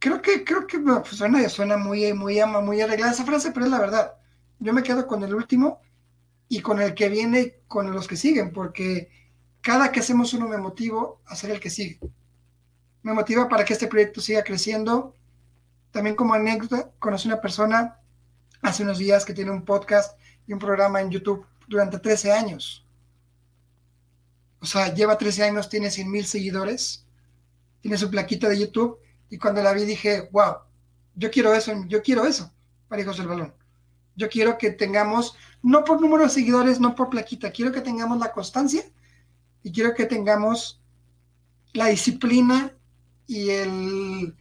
Creo que, creo que pues, suena, suena muy, muy, muy arreglada esa frase, pero es la verdad. Yo me quedo con el último y con el que viene, con los que siguen, porque cada que hacemos uno me motivo a ser el que sigue. Me motiva para que este proyecto siga creciendo. También como anécdota, conocí una persona hace unos días que tiene un podcast y un programa en YouTube durante 13 años. O sea, lleva 13 años, tiene 100 mil seguidores, tiene su plaquita de YouTube y cuando la vi dije, wow, yo quiero eso, yo quiero eso para Hijos del Balón. Yo quiero que tengamos, no por número de seguidores, no por plaquita, quiero que tengamos la constancia y quiero que tengamos la disciplina y el,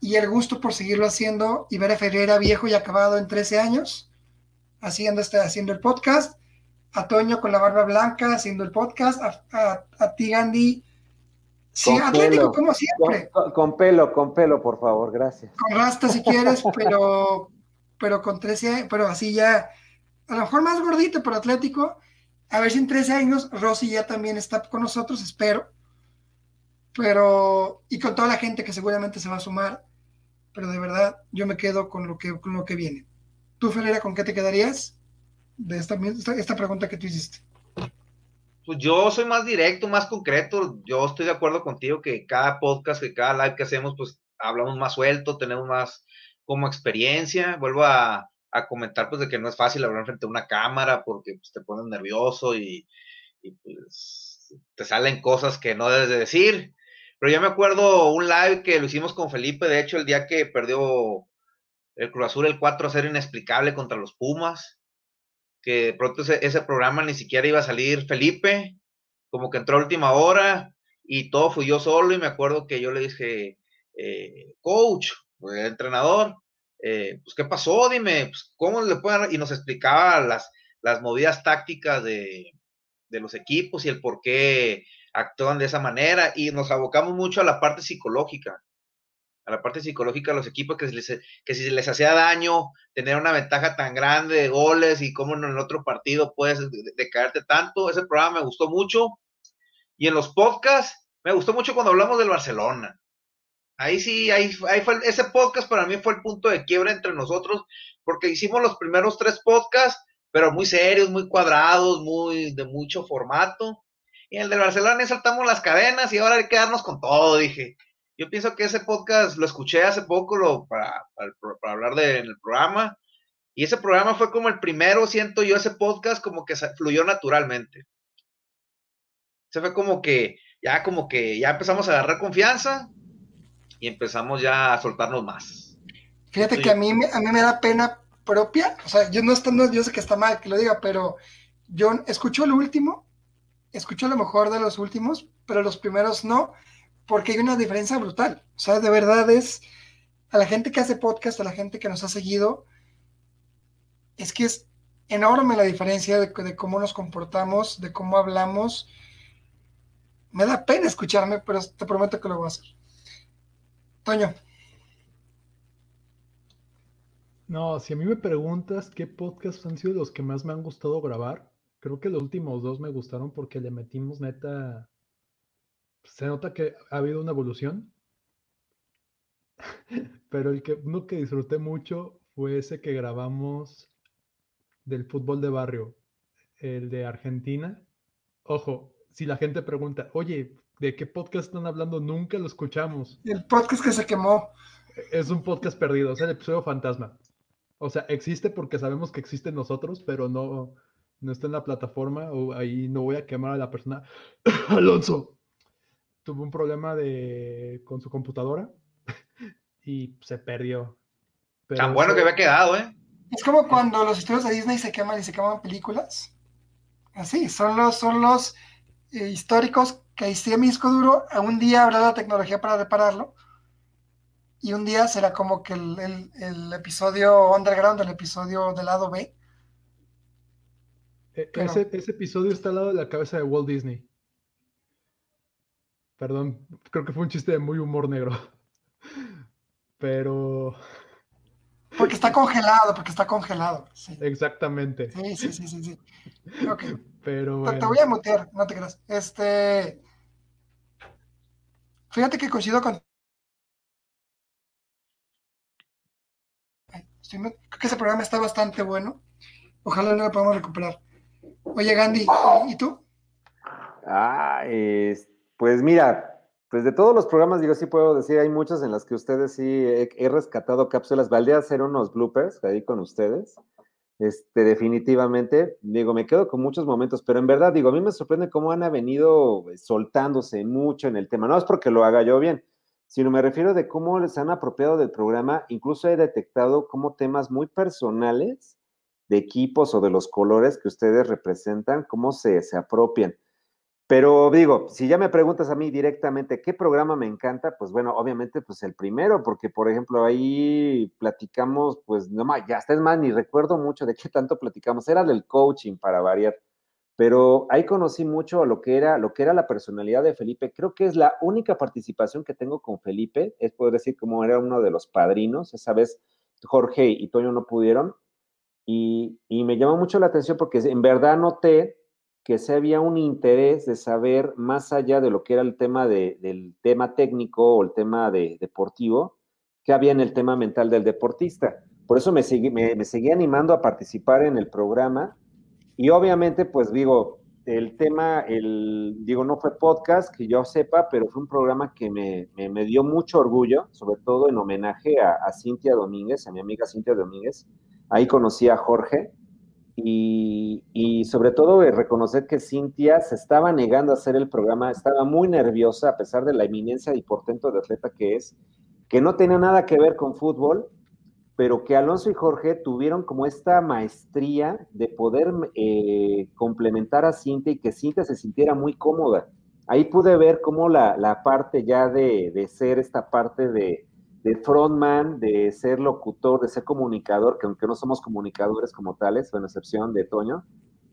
y el gusto por seguirlo haciendo y ver a Ferreira viejo y acabado en 13 años haciendo, este, haciendo el podcast a Toño con la barba blanca haciendo el podcast, a, a, ti Gandhi. Sí, atlético como siempre. Con, pelo, con pelo, por favor, gracias. Con rasta si quieres, pero, pero con 13, pero así ya, a lo mejor más gordito, pero atlético. A ver si en 13 años Rosy ya también está con nosotros, espero. Pero, y con toda la gente que seguramente se va a sumar. Pero de verdad, yo me quedo con lo que, con lo que viene. ¿Tú, Ferreira, con qué te quedarías? de esta, esta pregunta que tú hiciste? Pues yo soy más directo, más concreto. Yo estoy de acuerdo contigo que cada podcast, que cada live que hacemos, pues hablamos más suelto, tenemos más como experiencia. Vuelvo a, comentar pues de que no es fácil hablar frente a una cámara porque pues, te pones nervioso y, pues te salen cosas que no debes de decir. Pero yo me acuerdo un live que lo hicimos con Felipe, de hecho, el día que perdió el Cruz Azul el 4 a 0 inexplicable contra los Pumas, que de pronto ese, programa ni siquiera iba a salir Felipe, como que entró a última hora y todo fui yo solo y me acuerdo que yo le dije, eh, coach, pues, entrenador, eh, pues, ¿qué pasó? Dime, pues, ¿cómo le pueden...? Y nos explicaba las, las movidas tácticas de, los equipos y el por qué actúan de esa manera y nos abocamos mucho a la parte psicológica, a la parte psicológica de los equipos, que, que si les hacía daño tener una ventaja tan grande de goles y cómo en el otro partido puedes decaerte tanto, ese programa me gustó mucho. Y en los podcasts, me gustó mucho cuando hablamos del Barcelona. Ahí sí, ahí, ahí fue, ese podcast para mí fue el punto de quiebra entre nosotros, porque hicimos los primeros tres podcasts, pero muy serios, muy cuadrados, muy de mucho formato. Y el de Barcelona saltamos las cadenas y ahora hay que darnos con todo, dije. Yo pienso que ese podcast lo escuché hace poco lo, para, para, hablar de, en el programa. Y ese programa fue como el primero, siento yo, ese podcast como que fluyó naturalmente. Se fue como que, ya como que ya empezamos a agarrar confianza y empezamos ya a soltarnos más. Fíjate que a mí, a mí me da pena propia, o sea, yo no, no, yo sé que está mal que lo diga, pero yo escucho el último, escucho lo mejor de los últimos, pero los primeros no, porque hay una diferencia brutal. O sea, de verdad es a la gente que hace podcast, a la gente que nos ha seguido, es que es enorme la diferencia de, de cómo nos comportamos, de cómo hablamos. Me da pena escucharme, pero te prometo que lo voy a hacer. Toño. No, si a mí me preguntas qué podcasts han sido los que más me han gustado grabar, creo que los últimos dos me gustaron porque le metimos neta. Se nota que ha habido una evolución. Pero el que uno que disfruté mucho fue ese que grabamos del fútbol de barrio, el de Argentina. Ojo, si la gente pregunta, oye, ¿De qué podcast están hablando? Nunca lo escuchamos. El podcast que se quemó. Es un podcast perdido, es el episodio fantasma. O sea, existe porque sabemos que existen nosotros, pero no, no está en la plataforma o ahí no voy a quemar a la persona. Alonso tuvo un problema de, con su computadora y se perdió. Tan bueno que había quedado, ¿eh? Es como cuando los estudios de Disney se queman y se queman películas. Así, son los, son los eh, históricos que si mi disco duro, un día habrá la tecnología para repararlo y un día será como que el, episodio underground, el episodio del lado B. E, ese, ese, episodio está al lado de la cabeza de Walt Disney. Perdón, creo que fue un chiste de muy humor negro. Pero. Porque está congelado, porque está congelado. Exactamente. Sí, sí, sí, sí. sí. Ok. Pero te, voy a mutear, no te creas. Este. Fíjate que coincido con. creo que ese programa está bastante bueno. Ojalá no lo podamos recuperar. Oye, Gandhi, ¿y tú? Ah, pues mira, pues de todos los programas, digo, sí puedo decir, hay muchos en los que ustedes sí he, rescatado cápsulas. Valdría hacer unos bloopers ahí con ustedes. Este, definitivamente, digo, me quedo con muchos momentos, pero en verdad, digo, a mí me sorprende cómo han venido soltándose mucho en el tema. No es porque lo haga yo bien, sino me refiero de cómo se han apropiado del programa. Incluso he detectado como temas muy personales de equipos o de los colores que ustedes representan, cómo se, se apropian. Pero digo, si ya me preguntas a mí directamente qué programa me encanta, pues bueno, obviamente pues el primero, porque por ejemplo ahí platicamos, pues no más, ya es más, ni recuerdo mucho de qué tanto platicamos, era del coaching para variar, pero ahí conocí mucho lo que era, lo que era la personalidad de Felipe. Creo que es la única participación que tengo con Felipe, es poder decir como era uno de los padrinos, esa vez Jorge y Toño no pudieron, y, y me llamó mucho la atención porque en verdad noté que se había un interés de saber más allá de lo que era el tema del tema técnico o el tema de, deportivo, que había en el tema mental del deportista. Por eso me, seguí, me, seguí animando a participar en el programa. Y obviamente, pues digo, el tema, el, digo, no fue podcast que yo sepa, pero fue un programa que me, me, dio mucho orgullo, sobre todo en homenaje a, a, Cintia Domínguez, a mi amiga Cintia Domínguez, Ahí conocí a Jorge y, y sobre todo reconocer que Cintia se estaba negando a hacer el programa, estaba muy nerviosa a pesar de la eminencia y portento de atleta que es, que no tenía nada que ver con fútbol, pero que Alonso y Jorge tuvieron como esta maestría de poder eh, complementar a Cintia y que Cintia se sintiera muy cómoda. Ahí pude ver cómo la, la parte ya de, de, ser esta parte de, de, frontman, de ser locutor, de ser comunicador, que aunque no somos comunicadores como tales, con excepción de Toño,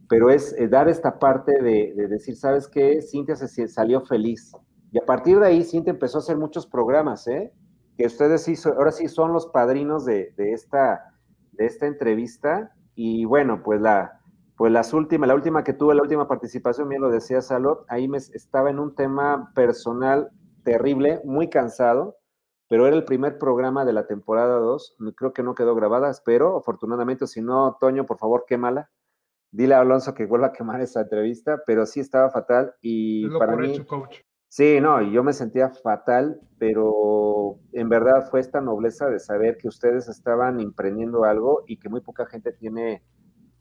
pero es eh, dar esta parte de, de, decir, ¿sabes qué? Cintia se salió feliz. Y a partir de ahí, Cintia empezó a hacer muchos programas, ¿eh? que ustedes ahora sí son los padrinos de, de, esta, de esta entrevista. Y bueno, pues la, pues las últimas, la última que tuve, la última participación, bien lo decía Salot, ahí me estaba en un tema personal terrible, muy cansado, pero era el primer programa de la temporada 2, creo que no quedó grabada, espero, afortunadamente, si no, Toño, por favor, quémala. Dile a Alonso que vuelva a quemar esa entrevista, pero sí estaba fatal y para mí... Hecho, coach. Sí, no, yo me sentía fatal, pero en verdad fue esta nobleza de saber que ustedes estaban emprendiendo algo y que muy poca gente tiene,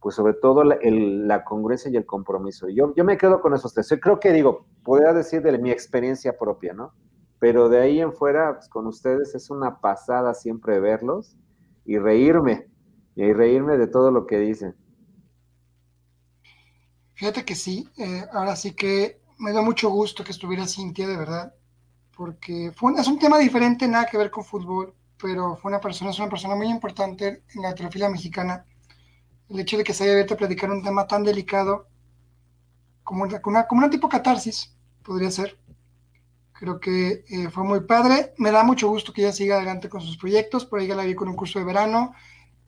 pues sobre todo la, el, la congruencia y el compromiso. Yo, yo me quedo con esos tres. Yo creo que digo, podría decir de mi experiencia propia, ¿no? Pero de ahí en fuera, pues con ustedes es una pasada siempre verlos y reírme, y reírme de todo lo que dicen. Fíjate que sí, eh, ahora sí que me da mucho gusto que estuviera Cintia, de verdad, porque fue es un tema diferente, nada que ver con fútbol, pero fue una persona, es una persona muy importante en la heterofilia mexicana. El hecho de que se haya abierto a platicar un tema tan delicado como una, como una tipo catarsis, podría ser. Creo que eh, fue muy padre. Me da mucho gusto que ella siga adelante con sus proyectos. Por ahí ya la vi con un curso de verano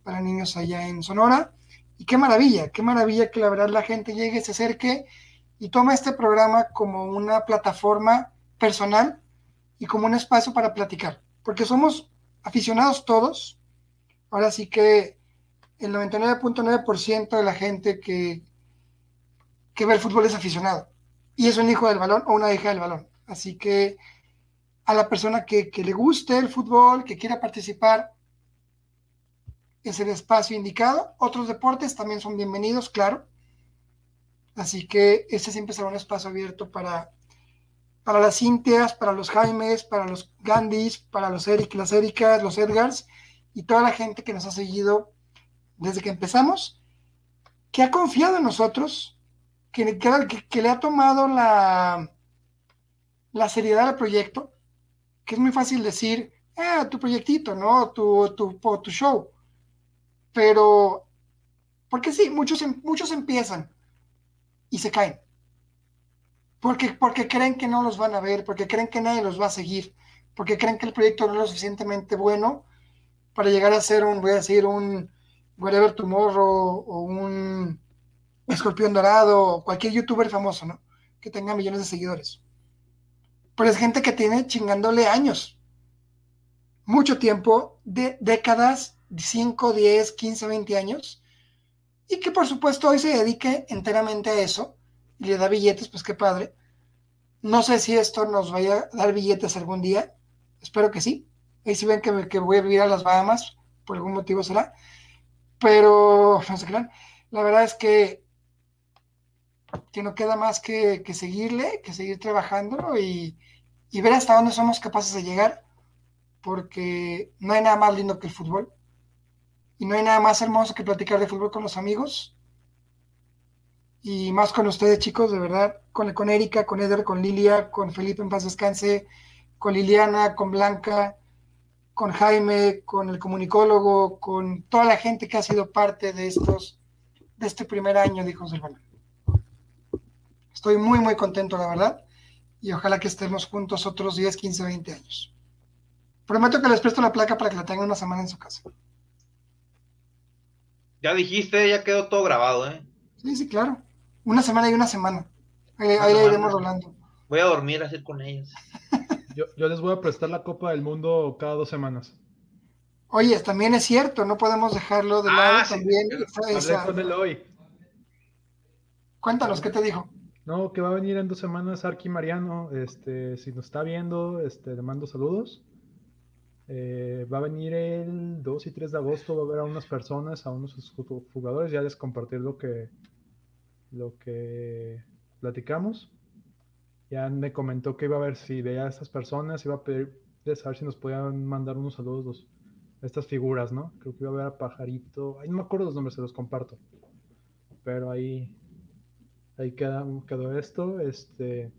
para niños allá en Sonora. Y qué maravilla, qué maravilla que la verdad la gente llegue, se acerque y toma este programa como una plataforma personal y como un espacio para platicar, porque somos aficionados todos. Ahora sí que el 99.9% de la gente que, que ve el fútbol es aficionado y es un hijo del balón o una hija del balón. Así que a la persona que, le guste el fútbol, que quiera participar, es el espacio indicado. Otros deportes también son bienvenidos, claro. Así que ese siempre será un espacio abierto para, para las Cintias, para los Jaimes, para los Gandhis, para los Eric, las Ericas, los Edgars y toda la gente que nos ha seguido desde que empezamos, que ha confiado en nosotros, que le ha tomado la, la seriedad al proyecto, que es muy fácil decir, ah, tu proyectito, ¿no? Tu, tu, tu show. Pero, porque sí, muchos, em, muchos empiezan y se caen. Porque, porque creen que no los van a ver, porque creen que nadie los va a seguir, porque creen que el proyecto no es lo suficientemente bueno para llegar a ser un, voy a decir, un Whatever Tomorrow o un Escorpión Dorado o cualquier youtuber famoso, ¿no? Que tenga millones de seguidores. Pero es gente que tiene chingándole años, mucho tiempo, de décadas, 5, 10, 15, 20 años, y que por supuesto hoy se dedique enteramente a eso y le da billetes, pues qué padre. No sé si esto nos vaya a dar billetes algún día, espero que sí. Ahí si ven que, que voy a vivir a las Bahamas, por algún motivo será. Pero, no sé qué, la verdad es que, que no queda más que, que seguirle, que seguir trabajando y, y ver hasta dónde somos capaces de llegar, porque no hay nada más lindo que el fútbol y no hay nada más hermoso que platicar de fútbol con los amigos. Y más con ustedes, chicos, de verdad. Con, con Erika, con Eder, con Lilia, con Felipe en paz descanse, con Liliana, con Blanca, con Jaime, con el comunicólogo, con toda la gente que ha sido parte de estos, de este primer año de Hijos del Balón. Estoy muy, muy contento, la verdad. Y ojalá que estemos juntos otros 10, 15, 20 años. Prometo que les presto la placa para que la tengan una semana en su casa. Ya dijiste, ya quedó todo grabado, ¿eh? Sí, sí, claro. Una semana y una semana. Ahí, ahí iremos rolando. Voy a dormir así con ellos. Yo, yo, les voy a prestar la Copa del Mundo cada dos semanas. Oye, también es cierto, no podemos dejarlo de lado ah, también. Sí, esa... con él hoy. Cuéntanos, ¿qué te dijo? No, que va a venir en dos semanas Arqui Mariano. Este, si nos está viendo, este, le mando saludos. Eh, va a venir el 2 y 3 de agosto, va a ver a unas personas, a unos jugadores, ya les compartir lo que, lo que platicamos. Ya me comentó que iba a ver si veía a estas personas, iba a pedir de saber si nos podían mandar unos saludos estas figuras, ¿no? Creo que iba a ver a Pajarito, ahí no me acuerdo los nombres, se los comparto. Pero ahí, ahí quedó esto. Este,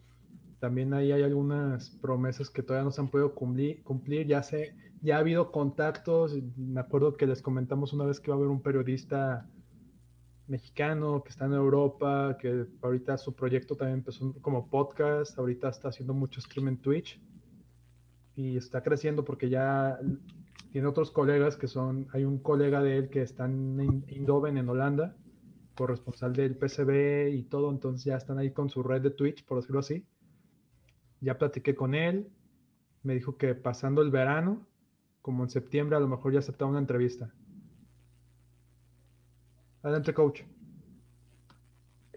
también ahí hay algunas promesas que todavía no se han podido cumplir. cumplir. Ya, sé, ya ha habido contactos. Me acuerdo que les comentamos una vez que va a haber un periodista mexicano que está en Europa, que ahorita su proyecto también empezó como podcast, ahorita está haciendo mucho stream en Twitch y está creciendo porque ya tiene otros colegas que son, hay un colega de él que está en Indoven en Holanda, corresponsal del PCB y todo, entonces ya están ahí con su red de Twitch, por decirlo así. Ya platiqué con él, me dijo que pasando el verano, como en septiembre, a lo mejor ya aceptaba una entrevista. Adelante, coach.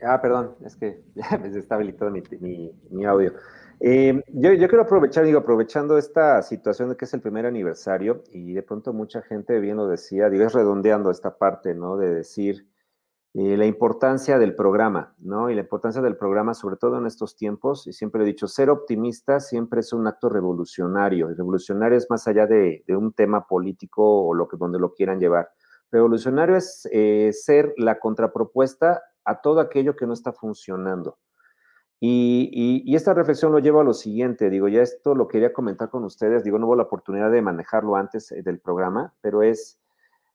Ah, perdón, es que ya me está habilitado mi, audio. Eh, yo, yo, quiero aprovechar, digo, aprovechando esta situación de que es el primer aniversario y de pronto mucha gente bien lo decía, digo, es redondeando esta parte, ¿no? De decir eh, la importancia del programa, ¿no? Y la importancia del programa, sobre todo en estos tiempos, y siempre he dicho, ser optimista siempre es un acto revolucionario. Y revolucionario es más allá de, un tema político o lo que, donde lo quieran llevar. Revolucionario es eh, ser la contrapropuesta a todo aquello que no está funcionando. Y, esta reflexión lo lleva a lo siguiente, digo, ya esto lo quería comentar con ustedes, digo, no hubo la oportunidad de manejarlo antes eh, del programa, pero es,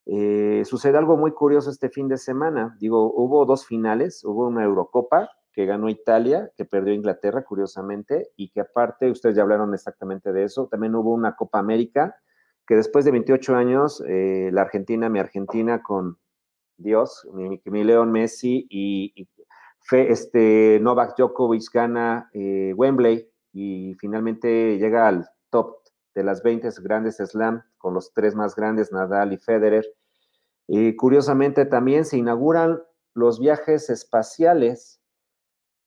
eh, sucede algo muy curioso este fin de semana, digo, hubo dos finales, hubo una Eurocopa que ganó Italia, que perdió Inglaterra, curiosamente, y que aparte, ustedes ya hablaron exactamente de eso, también hubo una Copa América, que después de 28 años, eh, la Argentina, mi Argentina con Dios, mi, León Messi y, este, Novak Djokovic gana eh, Wembley y finalmente llega al top de las 20 grandes slam con los tres más grandes, Nadal y Federer. Y curiosamente también se inauguran los viajes espaciales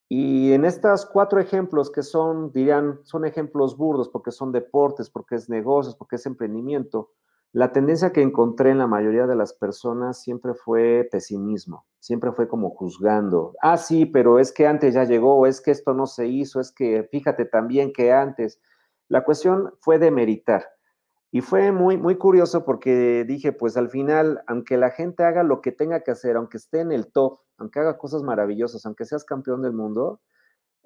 y en estos cuatro ejemplos que son, dirían, son ejemplos burdos porque son deportes, porque es negocios, porque es emprendimiento, la tendencia que encontré en la mayoría de las personas siempre fue pesimismo, siempre fue como juzgando. Ah, sí, pero es que antes ya llegó, es que esto no se hizo, es que fíjate también que antes. La cuestión fue de meritar. Y fue muy, muy curioso porque dije, pues al final, aunque la gente haga lo que tenga que hacer, aunque esté en el top, aunque haga cosas maravillosas, aunque seas campeón del mundo,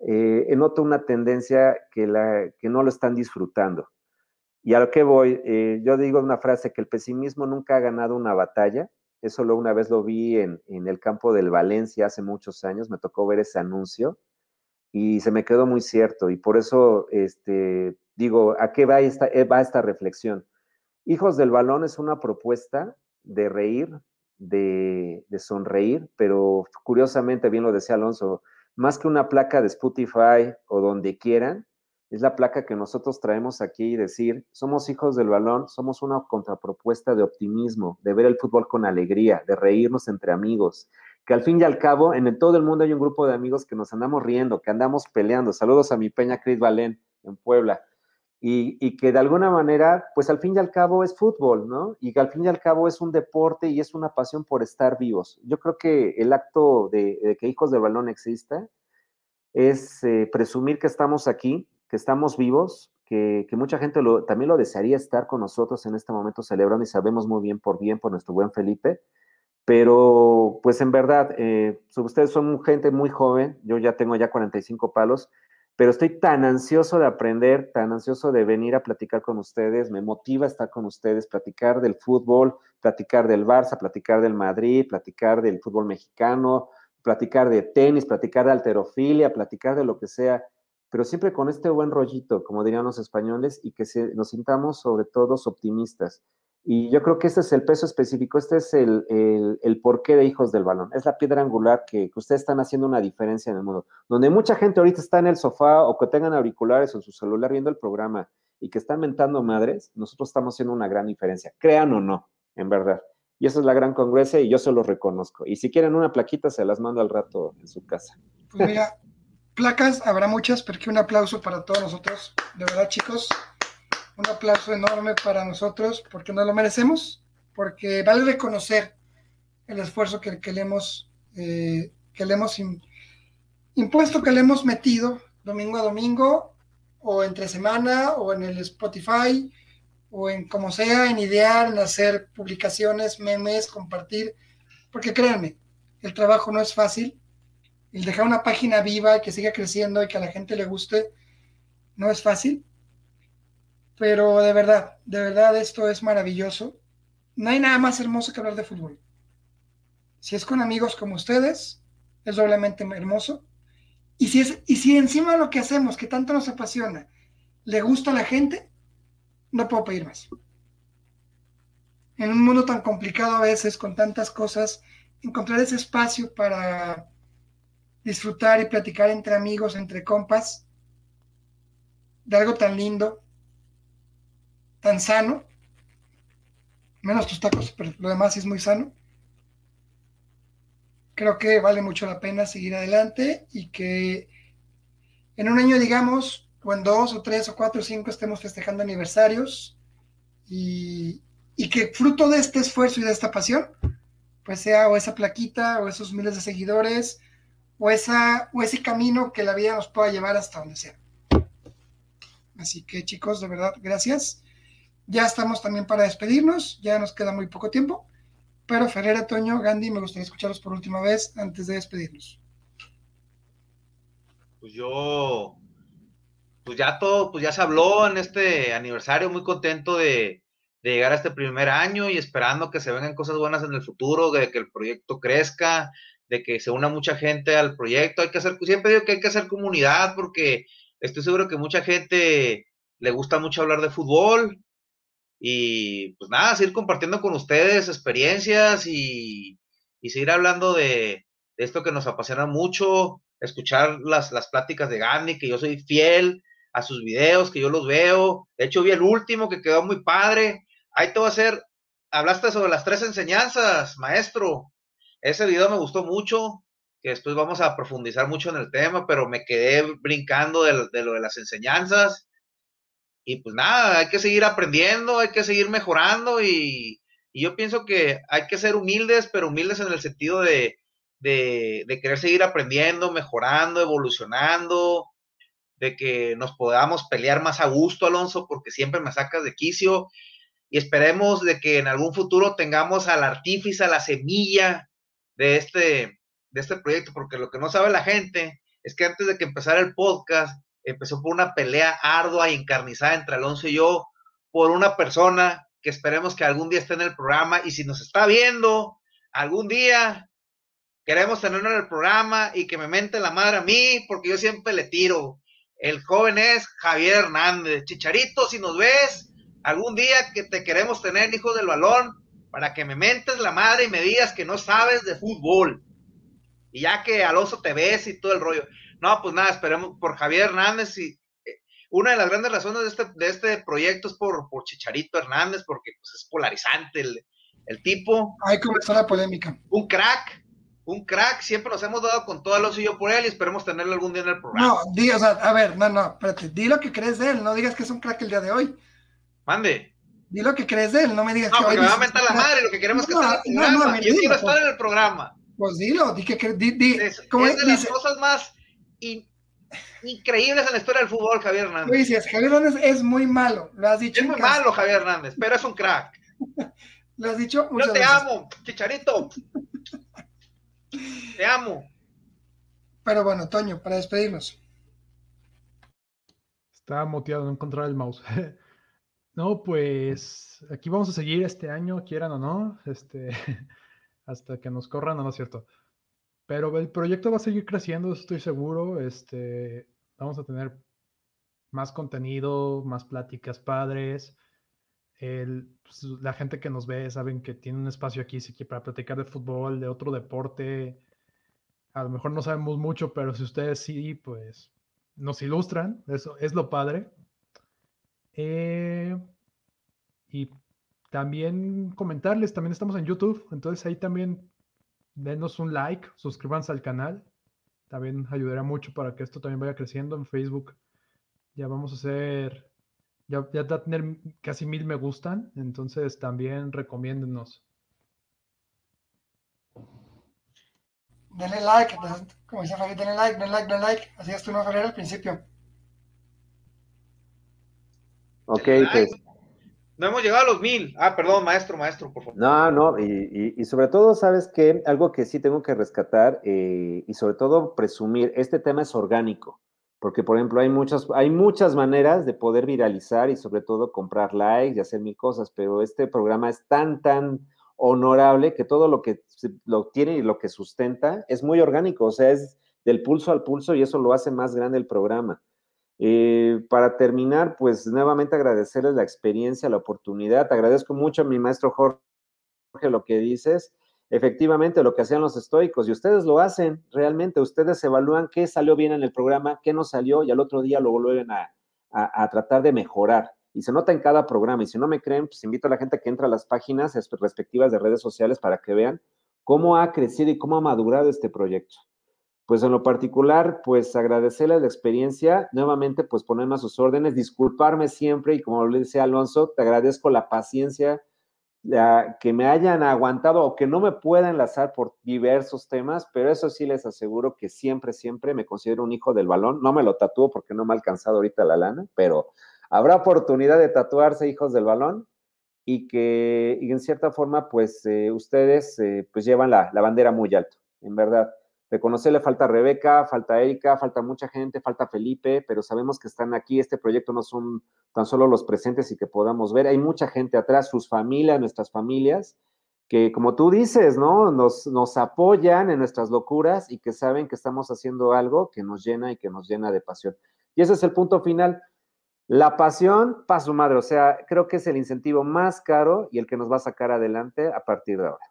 eh, noto una tendencia que, la, que no lo están disfrutando. Y a lo que voy, eh, yo digo una frase que el pesimismo nunca ha ganado una batalla. Eso lo una vez lo vi en, en, el campo del Valencia hace muchos años, me tocó ver ese anuncio y se me quedó muy cierto. Y por eso este, digo, ¿a qué va esta, eh, va esta reflexión? Hijos del Balón es una propuesta de reír, de, sonreír, pero curiosamente, bien lo decía Alonso, más que una placa de Spotify o donde quieran, es la placa que nosotros traemos aquí y decir, somos hijos del balón, somos una contrapropuesta de optimismo, de ver el fútbol con alegría, de reírnos entre amigos, que al fin y al cabo en todo el mundo hay un grupo de amigos que nos andamos riendo, que andamos peleando. Saludos a mi peña Cris Valén en Puebla. Y, que de alguna manera, pues al fin y al cabo es fútbol, ¿no? Y que al fin y al cabo es un deporte y es una pasión por estar vivos. Yo creo que el acto de, que Hijos del Balón exista es eh, presumir que estamos aquí, que estamos vivos, que, mucha gente también lo desearía estar con nosotros en este momento celebrando y sabemos muy bien por bien por nuestro buen Felipe. Pero, pues en verdad, eh, ustedes son gente muy joven, yo ya tengo ya 45 palos, pero estoy tan ansioso de aprender, tan ansioso de venir a platicar con ustedes, me motiva estar con ustedes, platicar del fútbol, platicar del Barça, platicar del Madrid, platicar del fútbol mexicano, platicar de tenis, platicar de alterofilia, platicar de lo que sea, pero siempre con este buen rollito, como dirían los españoles, y que nos sintamos sobre todo optimistas. Y yo creo que este es el peso específico, este es el, el, porqué de Hijos del Balón. Es la piedra angular que, ustedes están haciendo una diferencia en el mundo. Donde mucha gente ahorita está en el sofá o que tengan auriculares en su celular viendo el programa y que están mentando madres, nosotros estamos haciendo una gran diferencia, crean o no, en verdad. Y esa es la gran congresia y yo se lo reconozco. Y si quieren una plaquita, se las mando al rato en su casa. Pues mira, placas habrá muchas, pero que un aplauso para todos nosotros. De verdad, chicos, un aplauso enorme para nosotros porque nos lo merecemos, porque vale reconocer el esfuerzo que, le hemos, eh, que le hemos impuesto, que le hemos metido domingo a domingo, o entre semana, o en el Spotify, o en como sea, en idear, en hacer publicaciones, memes, compartir, porque créanme, el trabajo no es fácil, el dejar una página viva y que siga creciendo y que a la gente le guste, no es fácil, pero de verdad, de verdad esto es maravilloso. No hay nada más hermoso que hablar de fútbol. Si es con amigos como ustedes, es doblemente hermoso. Y si, es, y si encima lo que hacemos, que tanto nos apasiona, le gusta a la gente, no puedo pedir más. En un mundo tan complicado a veces, con tantas cosas, encontrar ese espacio para disfrutar y platicar entre amigos, entre compas, de algo tan lindo, tan sano, menos tus tacos, pero lo demás es muy sano. Creo que vale mucho la pena seguir adelante y que en un año, digamos, o en dos o tres o cuatro o cinco estemos festejando aniversarios y, y que fruto de este esfuerzo y de esta pasión, pues sea o esa plaquita o esos miles de seguidores o, esa, o ese camino que la vida nos pueda llevar hasta donde sea. Así que chicos, de verdad, gracias. Ya estamos también para despedirnos, ya nos queda muy poco tiempo, pero Ferreira, Toño, Gandhi, me gustaría escucharlos por última vez antes de despedirnos. Pues yo, pues ya todo, pues ya se habló en este aniversario, muy contento de, de llegar a este primer año y esperando que se vengan cosas buenas en el futuro, de que el proyecto crezca, de que se una mucha gente al proyecto. Hay que hacer, siempre digo que hay que hacer comunidad porque estoy seguro que mucha gente le gusta mucho hablar de fútbol y pues nada, seguir compartiendo con ustedes experiencias y, seguir hablando de, esto que nos apasiona mucho, escuchar las, las pláticas de Gandhi, que yo soy fiel a sus videos, que yo los veo. De hecho, vi el último que quedó muy padre. Ahí te voy a hacer, hablaste sobre las tres enseñanzas, maestro. Ese video me gustó mucho, que después vamos a profundizar mucho en el tema, pero me quedé brincando de, lo de las enseñanzas. Y pues nada, hay que seguir aprendiendo, hay que seguir mejorando y, yo pienso que hay que ser humildes, pero humildes en el sentido de, de, de, querer seguir aprendiendo, mejorando, evolucionando, de que nos podamos pelear más a gusto, Alonso, porque siempre me sacas de quicio y esperemos de que en algún futuro tengamos al artífice, a la semilla de este, de este proyecto, porque lo que no sabe la gente es que antes de que empezara el podcast, empezó por una pelea ardua y encarnizada entre Alonso y yo, por una persona que esperemos que algún día esté en el programa y si nos está viendo algún día, queremos tenerlo en el programa y que me mente la madre a mí, porque yo siempre le tiro. El joven es Javier Hernández. Chicharito, si nos ves, algún día que te queremos tener, hijo del balón, para que me mentes la madre y me digas que no sabes de fútbol. Y ya que Alonso te ves y todo el rollo. No, pues nada, esperemos por Javier Hernández y eh, una de las grandes razones de este, de este proyecto es por, por Chicharito Hernández, porque pues, es polarizante el, el tipo. Ahí comenzó la polémica. Un crack, un crack, siempre nos hemos dado con todo Alonso y yo por él y esperemos tenerlo algún día en el programa. No, di, o sea, a ver, no, no, espérate, di lo que crees de él, no digas que es un crack el día de hoy. Mande. Di lo que crees de él, no me digas no, que porque me va a meter la madre, lo que queremos es que esté en el programa. yo quiero estar en el programa. Pues dilo, di que di, di, es, ¿cómo es de las cosas más increíbles en la historia del fútbol, Javier Hernández. dices, Javier Hernández es muy malo, lo has dicho. Es muy malo, Javier Hernández, pero es un crack. lo has dicho Yo te amo, Chicharito. te amo. Pero bueno, Toño, para despedirnos. Estaba motivado no encontrar el mouse. No, pues aquí vamos a seguir este año, quieran o no, este, hasta que nos corran, no, no es cierto. Pero el proyecto va a seguir creciendo, estoy seguro. Este, vamos a tener más contenido, más pláticas padres. El, pues, la gente que nos ve saben que tiene un espacio aquí para platicar de fútbol, de otro deporte. A lo mejor no sabemos mucho, pero si ustedes sí, pues nos ilustran. Eso es lo padre. Eh, y también comentarles, también estamos en YouTube, entonces ahí también denos un like, suscríbanse al canal, también ayudará mucho para que esto también vaya creciendo en Facebook. Ya vamos a hacer Ya, ya va a tener casi mil me gustan, entonces también recomiéndenos. Denle like, como dice Farid, denle like, denle like, denle like. Así es tú no Ferrer al principio. Ok, pues. No hemos llegado a los mil. Ah, perdón, maestro, maestro, por favor. No, no, y, sobre todo, ¿sabes qué? Algo que sí tengo que rescatar eh, y sobre todo presumir, este tema es orgánico, porque por ejemplo hay muchas, hay muchas maneras de poder viralizar y sobre todo comprar likes y hacer mil cosas, pero este programa es tan, tan honorable que todo lo que lo tiene y lo que sustenta es muy orgánico, o sea, es del pulso al pulso y eso lo hace más grande el programa. Eh, para terminar, pues nuevamente agradecerles la experiencia, la oportunidad. Te agradezco mucho a mi maestro Jorge lo que dices. Efectivamente, lo que hacían los estoicos, y ustedes lo hacen realmente, ustedes evalúan qué salió bien en el programa, qué no salió, y al otro día lo vuelven a, a, tratar de mejorar. Y se nota en cada programa. Y si no me creen, pues invito a la gente que entre a las páginas respectivas de redes sociales para que vean cómo ha crecido y cómo ha madurado este proyecto pues en lo particular, pues agradecerles la experiencia, nuevamente pues ponerme a sus órdenes, disculparme siempre y como le decía Alonso, te agradezco la paciencia que me hayan aguantado o que no me pueda enlazar por diversos temas, pero eso sí les aseguro que siempre, siempre me considero un hijo del balón, no me lo tatúo porque no me ha alcanzado ahorita la lana, pero habrá oportunidad de tatuarse hijos del balón y que y en cierta forma pues eh, ustedes eh, pues llevan la, la bandera muy alto, en verdad Reconocerle falta Rebeca, falta Erika, falta mucha gente, falta Felipe, pero sabemos que están aquí. Este proyecto no son tan solo los presentes y que podamos ver. Hay mucha gente atrás, sus familias, nuestras familias, que como tú dices, ¿no? Nos, apoyan en nuestras locuras y que saben que estamos haciendo algo que nos llena y que nos llena de pasión. Y ese es el punto final. La pasión, paso madre, o sea, creo que es el incentivo más caro y el que nos va a sacar adelante a partir de ahora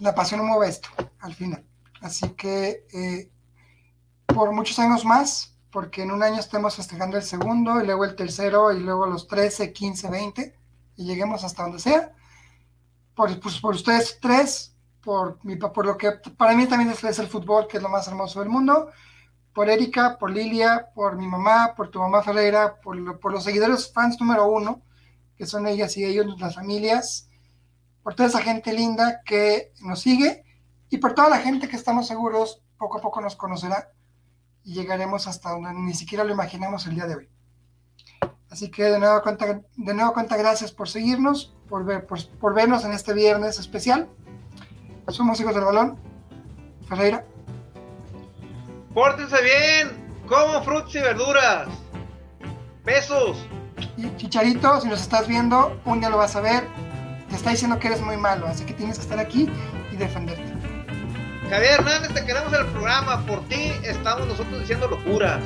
la pasión mueve esto al final. Así que eh, por muchos años más, porque en un año estemos festejando el segundo y luego el tercero y luego los 13, 15, 20 y lleguemos hasta donde sea. Por, pues, por ustedes tres, por, mi, por lo que para mí también es, el fútbol, que es lo más hermoso del mundo. Por Erika, por Lilia, por mi mamá, por tu mamá Ferreira, por, por los seguidores fans número uno, que son ellas y ellos, las familias por toda esa gente linda que nos sigue y por toda la gente que estamos seguros poco a poco nos conocerá y llegaremos hasta donde ni siquiera lo imaginamos el día de hoy. Así que de nuevo cuenta, de nuevo cuenta gracias por seguirnos, por, ver, por, vernos en este viernes especial. Somos hijos del balón. Ferreira. Pórtense bien, como frutas y verduras. Besos. Y Chicharito, si nos estás viendo, un día lo vas a ver te está diciendo que eres muy malo, así que tienes que estar aquí y defenderte. Javier Hernández, te queremos en el programa. Por ti estamos nosotros diciendo locuras.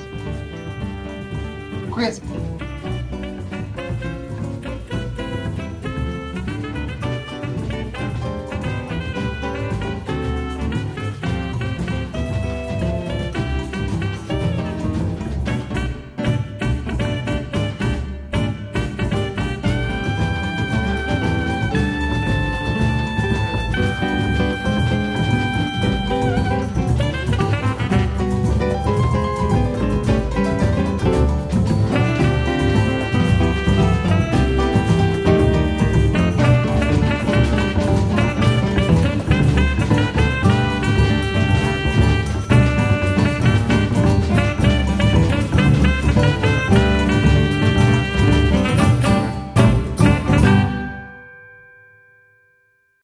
Cuídense.